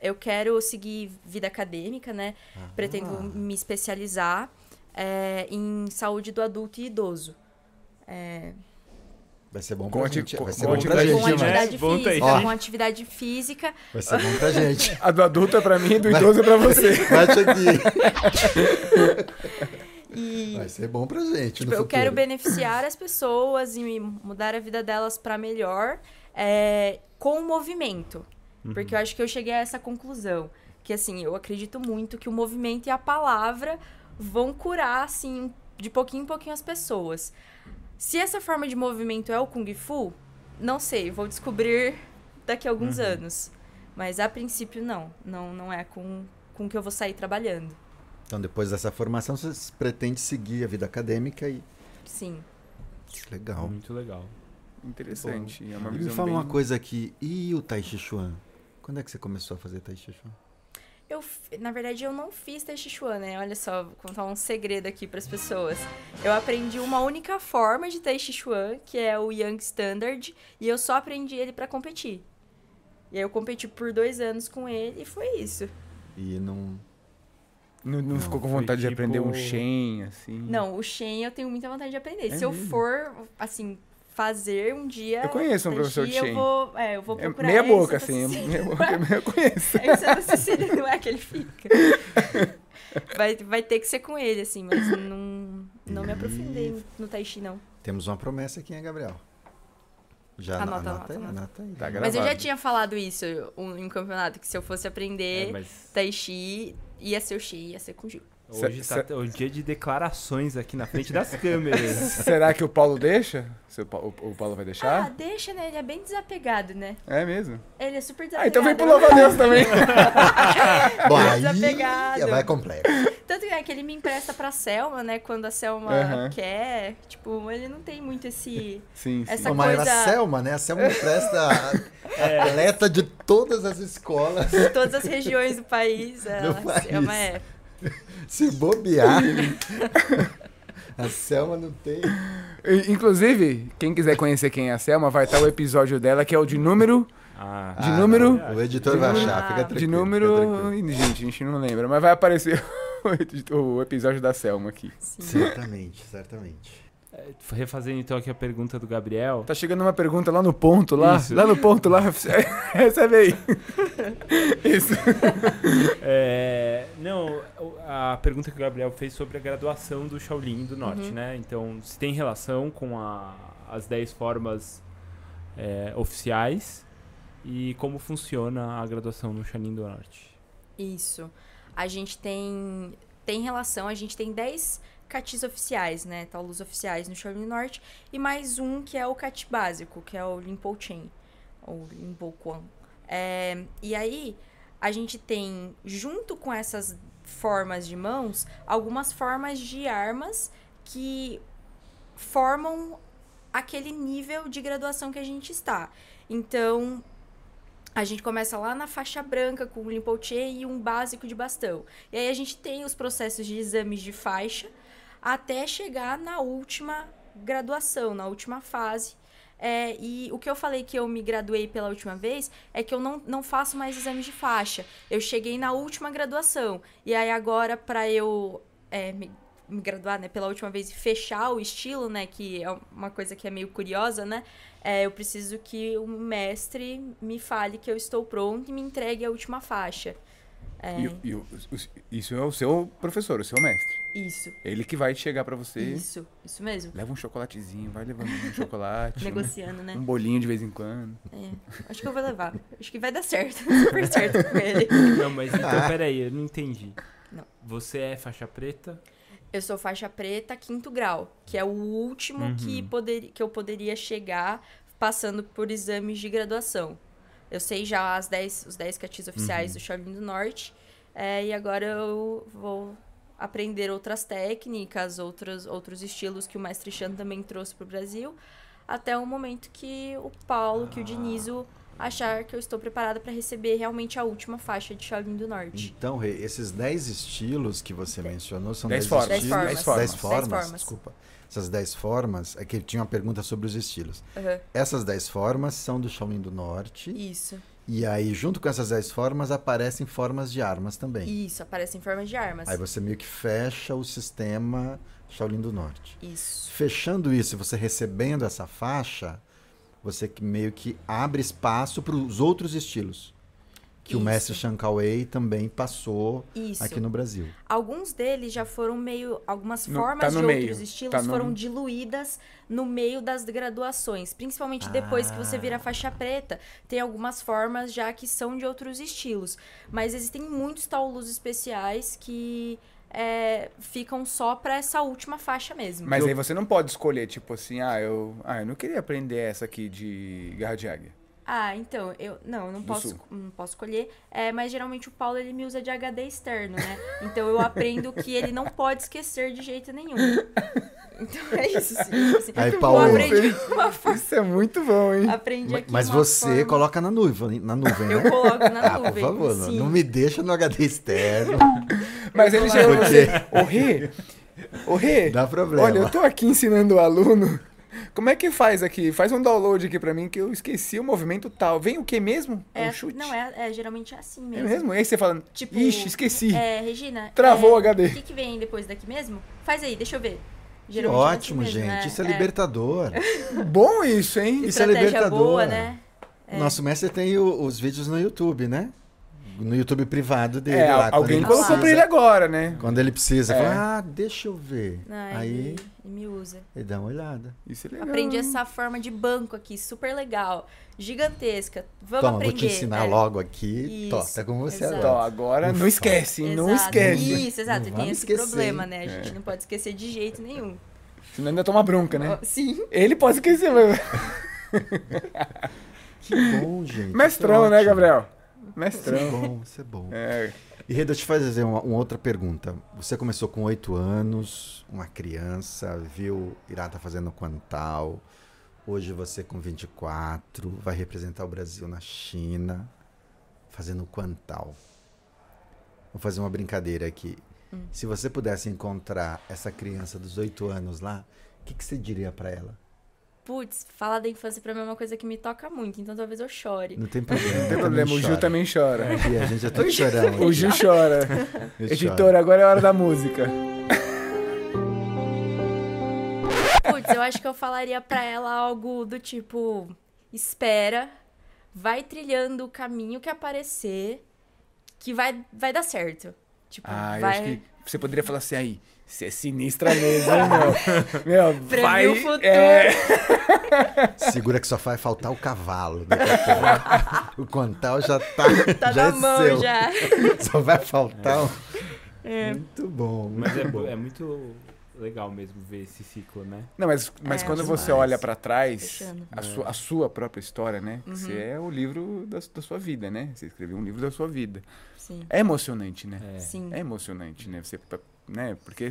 Eu quero seguir vida acadêmica, né? Pretendo Ah. me especializar é, em saúde do adulto e idoso. É, Vai ser bom Com pra gente. com- Vai ser com bom pra gente. Com Gente, mas- atividade Bom física, taiti. com atividade física. Vai ser bom pra gente. A do adulto é pra mim e do Vai. idoso é pra você. Bate aqui. E Vai ser bom pra gente. tipo, eu futuro. quero beneficiar as pessoas e mudar a vida delas para melhor é, com o movimento. Porque eu acho que eu cheguei a essa conclusão. Que assim, eu acredito muito que o movimento e a palavra vão curar, assim, de pouquinho em pouquinho as pessoas. Se essa forma de movimento é o Kung Fu, não sei, vou descobrir daqui a alguns anos. Mas a princípio, não. Não, não é com, com que eu vou sair trabalhando. Então, depois dessa formação, você pretende seguir a vida acadêmica e. Sim. Legal. Muito legal. Interessante. É uma E me fala bem... uma coisa aqui. E o Tai Chi Chuan? Quando é que você começou a fazer Tai Chi Chuan? Eu, na verdade, eu não fiz Tai Chi Chuan, né? Olha só, vou contar um segredo aqui para as pessoas. Eu aprendi uma única forma de Tai Chi Chuan, que é o Young Standard, e eu só aprendi ele para competir. E aí eu competi por dois anos com ele e foi isso. E não. Não, não ficou com vontade de tipo- aprender um Shen, assim? Não, o Shen eu tenho muita vontade de aprender. É Se eu mesmo? for, assim, fazer um dia. Eu conheço um professor de Shen. Eu vou, é, eu vou É procurar. meia boca, Santa assim. é Cecília. Meia boca, eu conheço. É em Santa Cecília, não é que ele fica. Vai, vai ter que ser com ele, assim, mas não, não me aprofundei no Tai Chi, não. Temos uma promessa aqui, hein, Gabriel? Já Anota, anota, anota, anota. anota aí. Tá Mas eu já tinha falado isso um- em um campeonato, que se eu fosse aprender É, mas Tai Chi, ia ser o Chi, ia ser com o Gil. Hoje Cê- tá o dia de declarações aqui na frente das câmeras. Será que o Paulo deixa? O, o Paulo vai Ah, deixar? deixa, né? Ele é bem desapegado, né? É mesmo? Ele é super Ah, desapegado. então vem pro louva a Deus também. Bom, aí Desapegado. vai complexo. Tanto que, é que ele me empresta pra Selma, né? Quando a Selma Aham. quer. Tipo, ele não tem muito esse... Sim, sim. Essa mas coisa- a Selma, né? A Selma empresta atleta de todas as escolas. de todas as regiões do país. Ela, Do país. Selma é... Se bobear. A Selma não tem. Inclusive, quem quiser conhecer quem é a Selma, vai estar o episódio dela, que é o de número. Ah, De Ah, número- não, O editor vai achar, fica tranquilo. de número. tranquilo. Gente, a gente não lembra, mas vai aparecer o o episódio da Selma aqui. Sim. Certamente, certamente. Refazendo então aqui a pergunta do Gabriel. Tá chegando uma pergunta lá no ponto, lá. Isso. Lá no ponto, lá. Recebe aí. Isso. É, não, a pergunta que o Gabriel fez sobre a graduação do Shaolin do Norte, Uhum. né? Então, se tem relação com a- as 10 formas é, oficiais e como funciona a graduação no Shaolin do Norte. Isso. A gente tem tem relação, a gente tem 10 catis oficiais, né, taulos oficiais no Shaolin Norte e mais um que é o cat básico, que é o Limpo Chen, ou Limpo Quan. É, e aí a gente tem junto com essas formas de mãos algumas formas de armas que formam aquele nível de graduação que a gente está. Então, a gente começa lá na faixa branca com o Limpoche e um básico de bastão. E aí a gente tem os processos de exames de faixa até chegar na última graduação, na última fase. É, e o que eu falei que eu me graduei pela última vez é que eu não, não faço mais exames de faixa. Eu cheguei na última graduação. E aí agora, para eu é, me, me graduar né, pela última vez e fechar o estilo, né? Que é uma coisa que é meio curiosa, né? é, eu preciso que o mestre me fale que eu estou pronto e me entregue a última faixa. É, E, e isso é o seu professor, o seu mestre. isso, Ele que vai chegar pra você. isso, isso mesmo. Leva um chocolatezinho, vai levando um chocolate. Negociando, né? Um bolinho de vez em quando. É, acho que eu vou levar. Acho que vai dar certo. Super certo com ele. Não, mas então, Ah. peraí, eu não entendi. Não. Você é faixa preta? Eu sou faixa preta, quinto grau, que é o último que, poder, que eu poderia chegar passando por exames de graduação. Eu sei já as 10, os 10 catis oficiais do Shaolin do Norte, é, e agora eu vou aprender outras técnicas, outros, outros estilos que o mestre Chan também trouxe para o Brasil, até o momento que o Paulo, que o Dinizo achar que eu estou preparada para receber realmente a última faixa de Shaolin do Norte. Então, Rê, esses 10 estilos que você mencionou são 10 Dez formas. estilos. Dez 10 formas. formas. Dez formas. Desculpa. Essas 10 formas, é que tinha uma pergunta sobre os estilos. Aham, Essas 10 formas são do Shaolin do Norte Isso. E aí, junto com essas 10 formas, aparecem formas de armas também. Isso, aparece em formas de armas. Aí você meio que fecha o sistema Shaolin do Norte. Isso. Fechando isso, e você recebendo essa faixa, você meio que abre espaço para os outros estilos. Que o Isso. mestre Shankawei também passou Isso. aqui no Brasil. Alguns deles já foram meio. Algumas No- formas tá de meio, outros estilos tá no- foram diluídas no meio das graduações. Principalmente depois que você vira Ah. faixa preta. Tem algumas formas já que são de outros estilos. Mas existem muitos taulus especiais que é, ficam só pra essa última faixa mesmo. Mas aí você não pode escolher, tipo assim, ah, eu, ah, eu não queria aprender essa aqui de garra de águia. Ah, então, eu não, eu não posso, não posso escolher. É, mas geralmente o Paulo ele me usa de HD externo, né? Então eu aprendo que ele não pode esquecer de jeito nenhum. Então é isso, tipo assim. Aí, eu Paulo, forma. Isso é muito bom, hein? Aprendi aqui Mas você forma- coloca na nuvem, na nuvem, Eu né? coloco na Ah, por nuvem. favor, não, sim. não me deixa no HD externo. Mas ele pra você, ô Rê, ô Rê, Dá problema. olha, eu tô aqui ensinando o aluno, como é que faz aqui? Faz um download aqui pra mim que eu esqueci o movimento tal. Vem o que mesmo? É, um chute? não, é, é geralmente é assim É mesmo. mesmo? E aí você fala, Tipo, ixi, esqueci. É, Regina. Travou é, o HD. O que, que vem depois daqui mesmo? Faz aí, deixa eu ver. Que Geralmente é assim ótimo, mesmo, gente. né? Isso é libertador. Bom isso, hein? Isso é libertador. boa, né? O Nosso mestre tem o- os vídeos no YouTube, né? No YouTube privado dele. É, lá, alguém colocou precisa- pra ele agora, né? Quando ele precisa, É. fala, ah, deixa eu ver. Não, Aí ele, ele me usa. ele dá uma olhada. Isso é legal. Aprendi essa forma de banco aqui, super legal, gigantesca. Vamos Toma, aprender. vou te ensinar é. logo aqui. Isso, Tó, tá com você exato. Agora. agora não esquece, hein? não Exato. esquece. Isso, exato. Não e tem esse esquecer, problema, né? A gente não pode esquecer de jeito nenhum. Senão ainda toma bronca, né? Ó, Sim. Ele pode esquecer, mas... Que bom, gente. Mestrão, é né, ótimo. Gabriel? Isso é Mestrão. bom, isso é bom. É. E Rê, deixa eu te fazer uma, uma outra pergunta. Você começou com oito anos, uma criança, viu Irata fazendo Quantal. Hoje você com 24, vai representar o Brasil na China, fazendo Quantal. Vou fazer uma brincadeira aqui. Hum. Se você pudesse encontrar essa criança dos oito anos lá, o que, que você diria pra ela? Putz, falar da infância pra mim é uma coisa que me toca muito, então talvez eu chore. Não tem problema. Não tem problema, o Gil também chora. E a gente já tá chorando. O Gil chora. Eu choro. Editor, agora é a hora da música. Putz, eu acho que eu falaria pra ela algo do tipo: espera, vai trilhando o caminho que aparecer, que vai, vai dar certo. Tipo, Ah, eu vai. acho que você poderia falar assim, aí, você é sinistra mesmo, hein, meu? Meu, vai... o futuro. É... Segura que só vai faltar o cavalo. pouco. o Quantal já tá, Tá já na é mão seu. já. Só vai faltar um... É. Muito bom. Mas é, é muito legal mesmo ver esse ciclo, né? Não, mas, mas É, quando demais. você olha pra trás, a, sua, a sua própria história, né? Uhum. Você é o livro da, da sua vida, né? Você escreveu um livro da sua vida. Sim. É emocionante, né? É. Sim. É emocionante, né? Você, né? Porque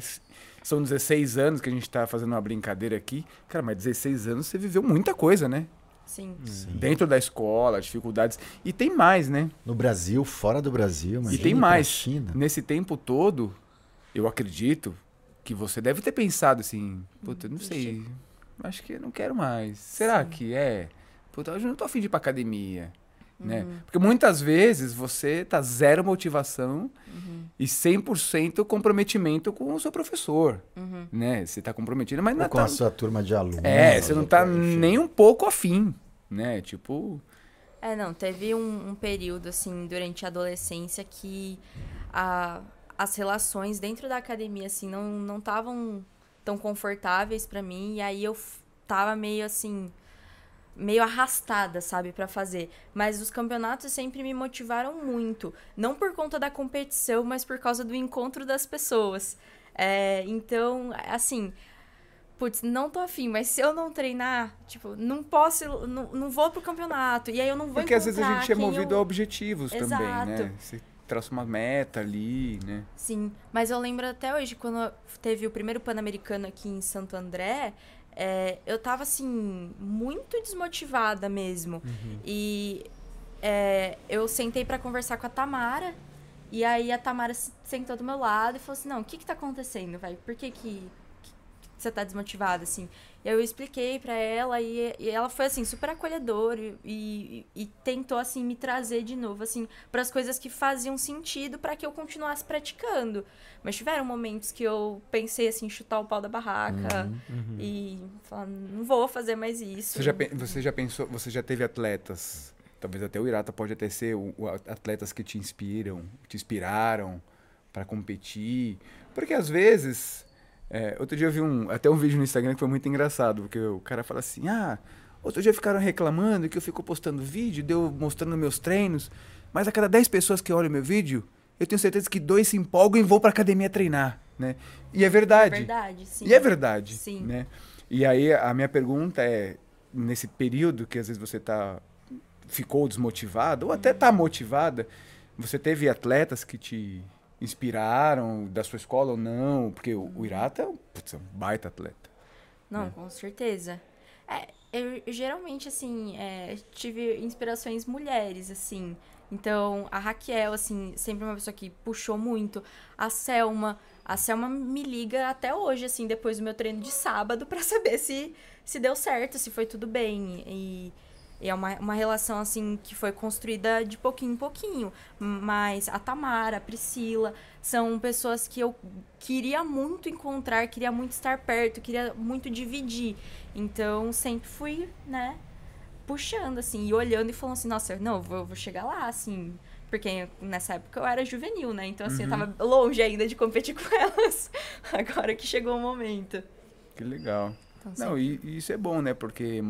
são 16 anos que a gente tá fazendo uma brincadeira aqui. Cara, mas 16 anos você viveu muita coisa, né? Sim. Sim. Dentro da escola, dificuldades. E tem mais, né? No Brasil, fora do Brasil, E imagina tem mais. China. Nesse tempo todo, eu acredito que você deve ter pensado assim, puta, não sei, acho que eu não quero mais. Será Sim. que é? Puta, hoje eu não tô afim de ir pra academia, né? Uhum. Porque muitas vezes você tá zero motivação Uhum. e 100% comprometimento com o seu professor, Uhum. né? Você tá comprometido, mas não Ou com tá... a sua turma de alunos. É, você não tá nem um pouco afim, né? Tipo, É, não, teve um, um período, assim, durante a adolescência que a, as relações dentro da academia, assim, não não estavam tão confortáveis pra mim. E aí eu tava meio, assim, meio arrastada, sabe, pra fazer. Mas os campeonatos sempre me motivaram muito. Não por conta da competição, mas por causa do encontro das pessoas. É, então, assim, putz, não tô afim, mas se eu não treinar, tipo, não posso, não, não vou pro campeonato. E aí eu não vou porque às vezes a gente é movido eu- a objetivos também, né? Exato. Traça uma meta ali, né? Sim, mas eu lembro até hoje, quando teve o primeiro Pan-Americano aqui em Santo André, é, eu tava, assim, muito desmotivada mesmo. E é, eu sentei pra conversar com a Tamara, e aí a Tamara se- sentou do meu lado e falou assim, não, o que que tá acontecendo, vai? Por que que, que você tá desmotivada, assim? Eu expliquei pra ela e, e ela foi, assim, super acolhedora e, e, e tentou, assim, me trazer de novo, assim, para as coisas que faziam sentido para que eu continuasse praticando. Mas tiveram momentos que eu pensei, assim, em chutar o pau da barraca Uhum. e falar, não vou fazer mais isso. Você já, você já pensou, você já teve atletas, talvez até o Irata pode até ser o, o atletas que te inspiram, te inspiraram para competir, porque às vezes, é, outro dia eu vi um, até um vídeo no Instagram que foi muito engraçado, porque o cara fala assim, ah, outro dia ficaram reclamando que eu fico postando vídeo, deu mostrando meus treinos, mas a cada 10 pessoas que olham meu vídeo, eu tenho certeza que dois se empolgam e vão para academia treinar, né? E é verdade. Verdade, sim. E é verdade, Sim. né? E aí a minha pergunta é, nesse período que às vezes você tá ficou desmotivada ou até tá motivada, você teve atletas que te inspiraram da sua escola ou não? Porque o, o Irata é um, putz, é um baita atleta. Não, né? com certeza. É, eu, geralmente, assim, é, tive inspirações mulheres, assim. Então, a Raquel, assim, sempre uma pessoa que puxou muito. A Selma. A Selma me liga até hoje, assim, depois do meu treino de sábado, pra saber se, se deu certo, se foi tudo bem. E, e é uma, uma relação, assim, que foi construída de pouquinho em pouquinho. Mas a Tamara, a Priscila, são pessoas que eu queria muito encontrar, queria muito estar perto, queria muito dividir. Então, sempre fui, né, puxando, assim, e olhando e falando assim, nossa, não, eu vou, vou chegar lá, assim. Porque nessa época eu era juvenil, né? Então, assim, eu tava longe ainda de competir com elas. Agora que chegou o momento. Que legal. Então, Não, e, e isso é bom, né? Porque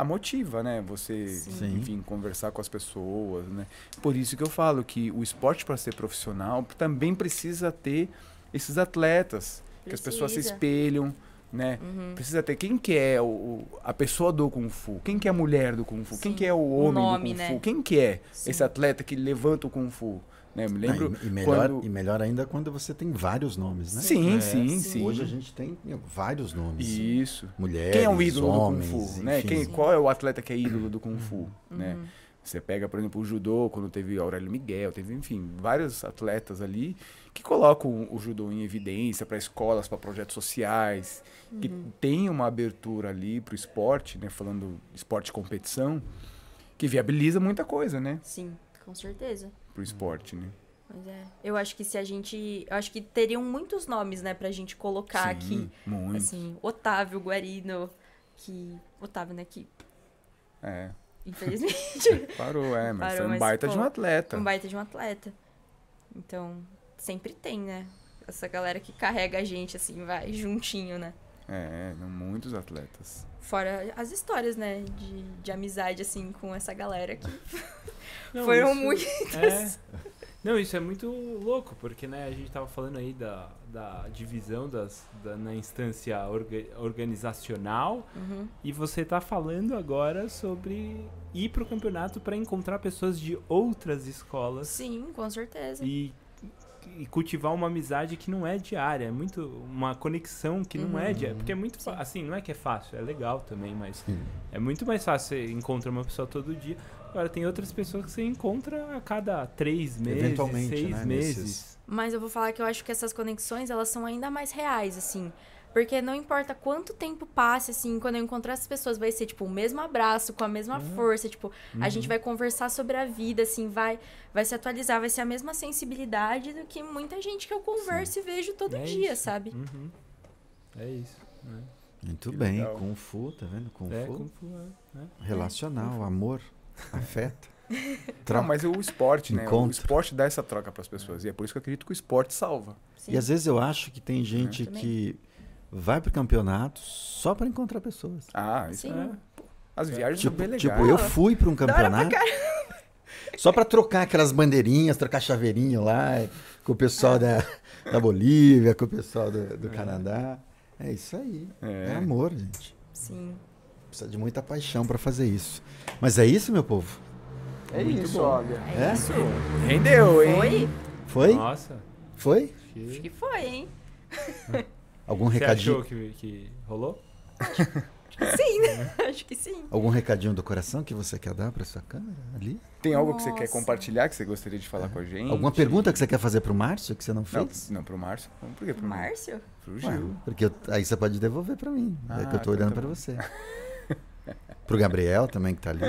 a motiva, né? Você, Sim. enfim, conversar com as pessoas, né? Por isso que eu falo que o esporte para ser profissional também precisa ter esses atletas que as pessoas se Precisa. espelham, né? Uhum. Precisa ter quem que é o, o- a pessoa do Kung Fu, quem que é a mulher do Kung Fu, quem Sim. que é o O homem nome, do Kung né? Fu, quem que é Sim. esse atleta que levanta o Kung Fu, né? Eu me lembro Ah, e, e melhor, quando... e melhor ainda quando você tem vários nomes, né? Sim, É, sim, sim. sim. Hoje a gente tem vários nomes. Isso. Mulheres, Quem é o ídolo homens, do Kung Fu, né? Quem, qual é o atleta que é ídolo do Kung Fu, né? Uhum. Você pega, por exemplo, o judô, quando teve Aurélio Miguel, teve, enfim, vários atletas ali que colocam o judô em evidência para escolas, para projetos sociais, que tem uma abertura ali para o esporte, né? Falando esporte de competição, que viabiliza muita coisa, né? Sim, com certeza. Para o esporte, né? Mas é. Eu acho que se a gente. Eu acho que teriam muitos nomes, né, pra gente colocar aqui. Sim, muito. Assim, Otávio Guarino, que. Otávio, né, que É, infelizmente parou, é, mas Parou, foi um mas, baita de um atleta. é um baita de um atleta. Então, sempre tem, né? Essa galera que carrega a gente, assim, vai juntinho, né? É, não, muitos atletas. Fora as histórias, né, de, de amizade, assim, com essa galera que Não, foram isso- muitas. É. Não, isso é muito louco, porque né, a gente tava falando aí da, da divisão das, da, na instância orga- organizacional Uhum. e você tá falando agora sobre ir pro campeonato para encontrar pessoas de outras escolas Sim, com certeza. e, e cultivar uma amizade que não é diária, é muito uma conexão que não é Uhum. diária, porque é muito Sim. assim, não é que é fácil, é legal também, mas Sim. é muito mais fácil você encontrar uma pessoa todo dia. Agora tem outras pessoas que você encontra a cada três meses, Eventualmente, seis né, meses. nesses- Mas eu vou falar que eu acho que essas conexões, elas são ainda mais reais, assim. Porque não importa quanto tempo passe, assim, quando eu encontrar essas pessoas, vai ser, tipo, o mesmo abraço, com a mesma força, tipo, a gente vai conversar sobre a vida, assim, vai, vai se atualizar, vai ser a mesma sensibilidade do que muita gente que eu converso e vejo todo É dia, isso. sabe? Uhum. É isso. né? Muito Que bem, legal. Kung Fu, tá vendo? Kung É, Fu. Kung Fu, é, né? Relacional, amor, afeto. Não, mas o esporte, né? O Encontro. esporte dá essa troca para as pessoas. E é por isso que eu acredito que o esporte salva. Sim. E às vezes eu acho que tem gente Também. que vai pro campeonato só para encontrar pessoas. Ah, isso Sim. é. As viagens são Tipo, bem legais. tipo, eu fui para um campeonato só para trocar aquelas bandeirinhas, trocar chaveirinho lá com o pessoal da, da Bolívia, com o pessoal do, do Canadá. É isso aí. É. É. amor, gente. Sim. Precisa de muita paixão para fazer isso. Mas é isso, meu povo? É Muito isso, olha. É, É? isso. Rendeu, hein? Foi? Foi? Nossa. Foi? Acho que foi, hein? Algum Você recadinho? achou que, que rolou? Sim, acho que sim. Algum recadinho do coração que você quer dar para sua câmera ali? Tem algo que você quer Nossa. compartilhar, que você gostaria de falar com a gente? Alguma pergunta que você quer fazer pro Márcio que você não Não, fez? não pro Márcio. Não, por que pro Márcio? Márcio? Pro Ué, Gil. porque eu- aí você pode devolver para mim. é Ah, que eu tô então olhando tá para você. Pro Gabriel também que tá ali.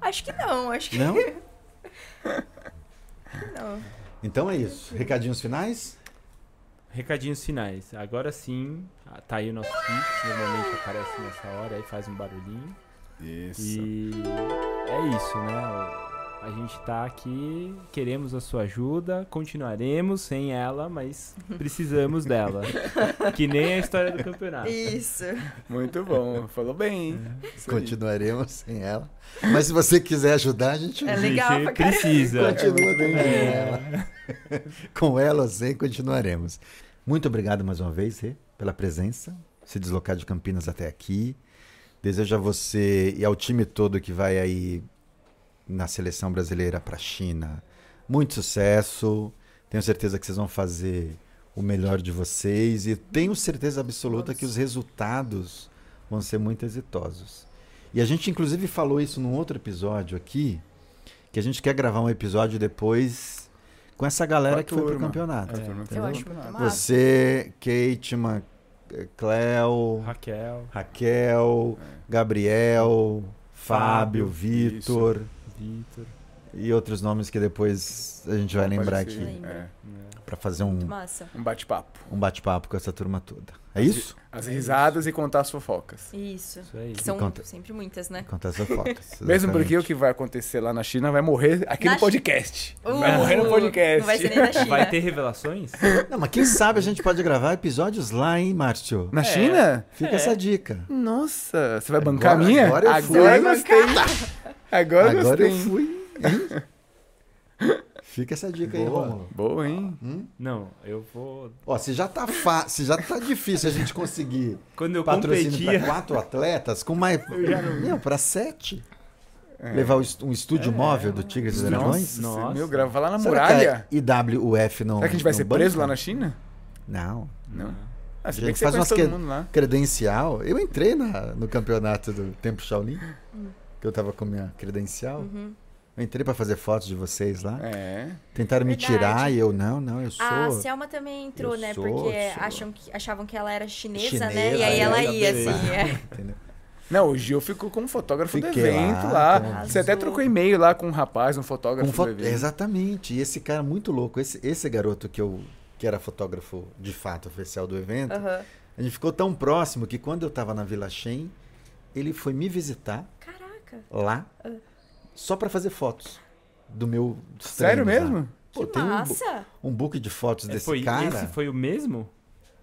Acho que não, acho que Não? não. Então é isso. Recadinhos finais? Recadinhos finais. Agora sim, tá aí o nosso Pix, normalmente aparece nessa hora, aí faz um barulhinho. Isso. E é isso, né? A gente tá aqui, queremos a sua ajuda, continuaremos sem ela, mas precisamos dela. que nem a história do campeonato. Isso. Muito bom. Falou bem, hein? Aí. Continuaremos sem ela. Mas se você quiser ajudar, a gente É A legal gente pra caramba. precisa. continua sem É. ela. Com ela ou sem, continuaremos. Muito obrigado mais uma vez, Rê, pela presença, se deslocar de Campinas até aqui. Desejo a você e ao time todo que vai aí na seleção brasileira para a China muito sucesso. Tenho certeza que vocês vão fazer o melhor de vocês e tenho certeza absoluta que os resultados vão ser muito exitosos. E a gente inclusive falou isso num outro episódio aqui, que a gente quer gravar um episódio depois com essa galera que foi pro campeonato. Eu acho. Você, Kate, Ma- Cleo, Raquel, Raquel, Gabriel, Fábio, Fábio, Vitor Vitor. e outros nomes que depois a gente vai Pode lembrar ser. aqui Lembra. É, para fazer um, massa. um bate-papo. um bate-papo com essa turma toda. É isso? As risadas e contar as fofocas. Isso. Isso aí. Que são conta- sempre muitas, né? Contar essa foto. Mesmo porque o que vai acontecer lá na China vai morrer aqui Na no podcast. Uh, vai morrer no podcast. Não vai ser nem da China. Vai ter revelações? Não, mas quem sabe a gente pode gravar episódios lá, hein, Márcio? Na É. China? Fica É. essa dica. Nossa, você vai bancar Agora- a minha? agora eu fui. Agora gostei. Agora, Agora eu fui. hein? Fica essa dica aí, Boa. Rômulo. Boa, hein? Não, eu vou. Ó, se já tá fa... se já tá difícil a gente conseguir Quando eu patrocínio competia. para quatro atletas, com mais. Meu, para sete. Levar o est- um estúdio móvel do Tigres e Dragões? Nossa, Nossa. meu, grava lá na Será muralha. que a IWF não. Será que a gente vai não ser banca? preso lá na China? Não. Não. Ah, se Gente, bem que você faz umas lá. Credencial. Eu entrei na- no campeonato do Tempo Shaolin, que eu tava com minha credencial. Uhum. Eu entrei para fazer fotos de vocês lá. É. Tentaram me Verdade. tirar e eu, não, não, eu sou. A Selma também entrou, Eu né? sou, porque sou. acham que, achavam que ela era chinesa, Chinesa, né? E aí é, ela ia, beleza. assim. É. Entendeu? Não, o Gil ficou como fotógrafo Fiquei do evento lá, lá. Você até trocou e-mail lá com um rapaz, um fotógrafo Com fo- do evento. Exatamente. E esse cara muito louco, esse, esse garoto que eu que era fotógrafo de fato oficial do evento, a gente ficou tão próximo que quando eu tava na Vila Shen, ele foi me visitar Caraca. lá só para fazer fotos do meu dos Sério lá. mesmo? Pô, que tem um, massa. um book de fotos É, desse foi, cara. Esse foi o mesmo?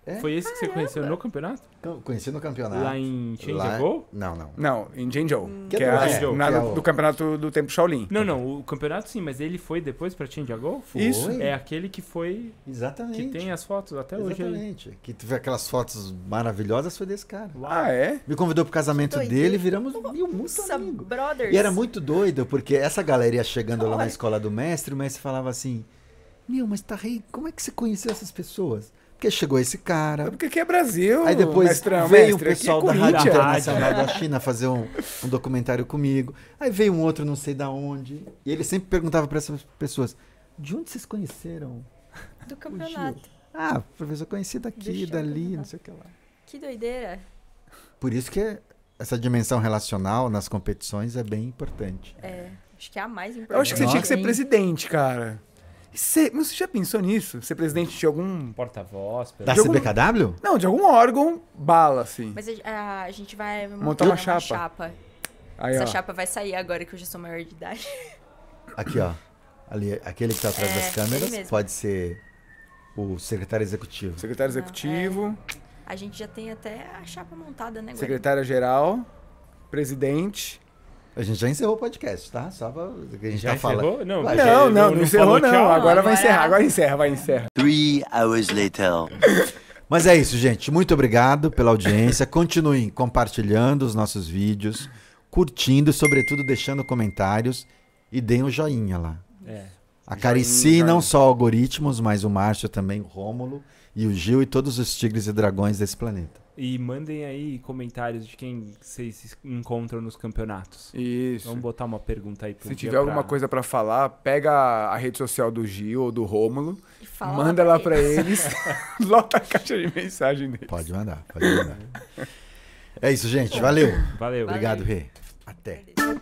É? Foi esse que você conheceu no campeonato? Conheci no campeonato. Lá em Lá- Changeable? Não, não. Não, em Zhengzhou. Que Que, é é, é, na- que é o- do campeonato do Tempo Shaolin. Não, não, o campeonato sim, mas ele foi depois pra Changeable? Foi. Isso. É aquele que foi. Exatamente. Que tem as fotos até hoje aí. Exatamente. Que teve aquelas fotos maravilhosas foi desse cara. Ah, é? Me convidou pro casamento Doideira. dele e viramos mil muito brothers. E era muito doido, porque essa galera ia chegando lá na escola do mestre, o mestre falava assim: Meu, mas tá rei, como é que você conheceu essas pessoas? Porque chegou esse cara. Porque aqui é Brasil. Aí depois mestrão, veio o mestre, pessoal é da Rádio. Internacional da China fazer um, um documentário comigo. Aí veio um outro, não sei da onde. E ele sempre perguntava para essas pessoas: De onde vocês conheceram Do o campeonato. Ah, professor, conheci daqui, dali, não sei o que lá. Que doideira. Por isso que essa dimensão relacional nas competições é bem importante. É, acho que é a mais importante. Eu acho que você tinha que ser presidente, cara. E Você, mas você já pensou nisso? Ser presidente de algum. Porta-voz. Da De algum- CBKW? Não, de algum órgão bala, assim. Mas a, a gente vai Montar uma chapa. chapa. Aí, Essa ó. chapa vai sair agora que eu já sou maior de idade. Aqui, ó. Ali, aquele que tá atrás É, das câmeras pode ser o secretário executivo. Secretário Não, executivo, A gente já tem até a chapa montada, né, secretária-geral, presidente. A gente já encerrou o podcast, tá? Só pra que a gente Já tá falando. encerrou? Não, Vai, porque Não, não, não, encerrou não. tchau. Agora vai Agora- encerrar, agora encerra, vai encerra. Three hours later. Mas é isso, gente. Muito obrigado pela audiência. Continuem compartilhando os nossos vídeos, curtindo, sobretudo deixando comentários e deem um joinha lá. É. Acaricie não só algoritmos, mas o Márcio também, o Rômulo e o Gil e todos os tigres e dragões desse planeta. E mandem aí comentários de quem vocês se encontram nos campeonatos. Isso. Vamos botar uma pergunta aí pro Se tiver alguma pra- coisa pra falar, pega a rede social do Gil ou do Rômulo, E fala manda lá pra eles. eles, lota a caixa de mensagem deles. Pode mandar, pode mandar. É isso, gente. Valeu. Valeu. Obrigado, Rê. Até. Valeu.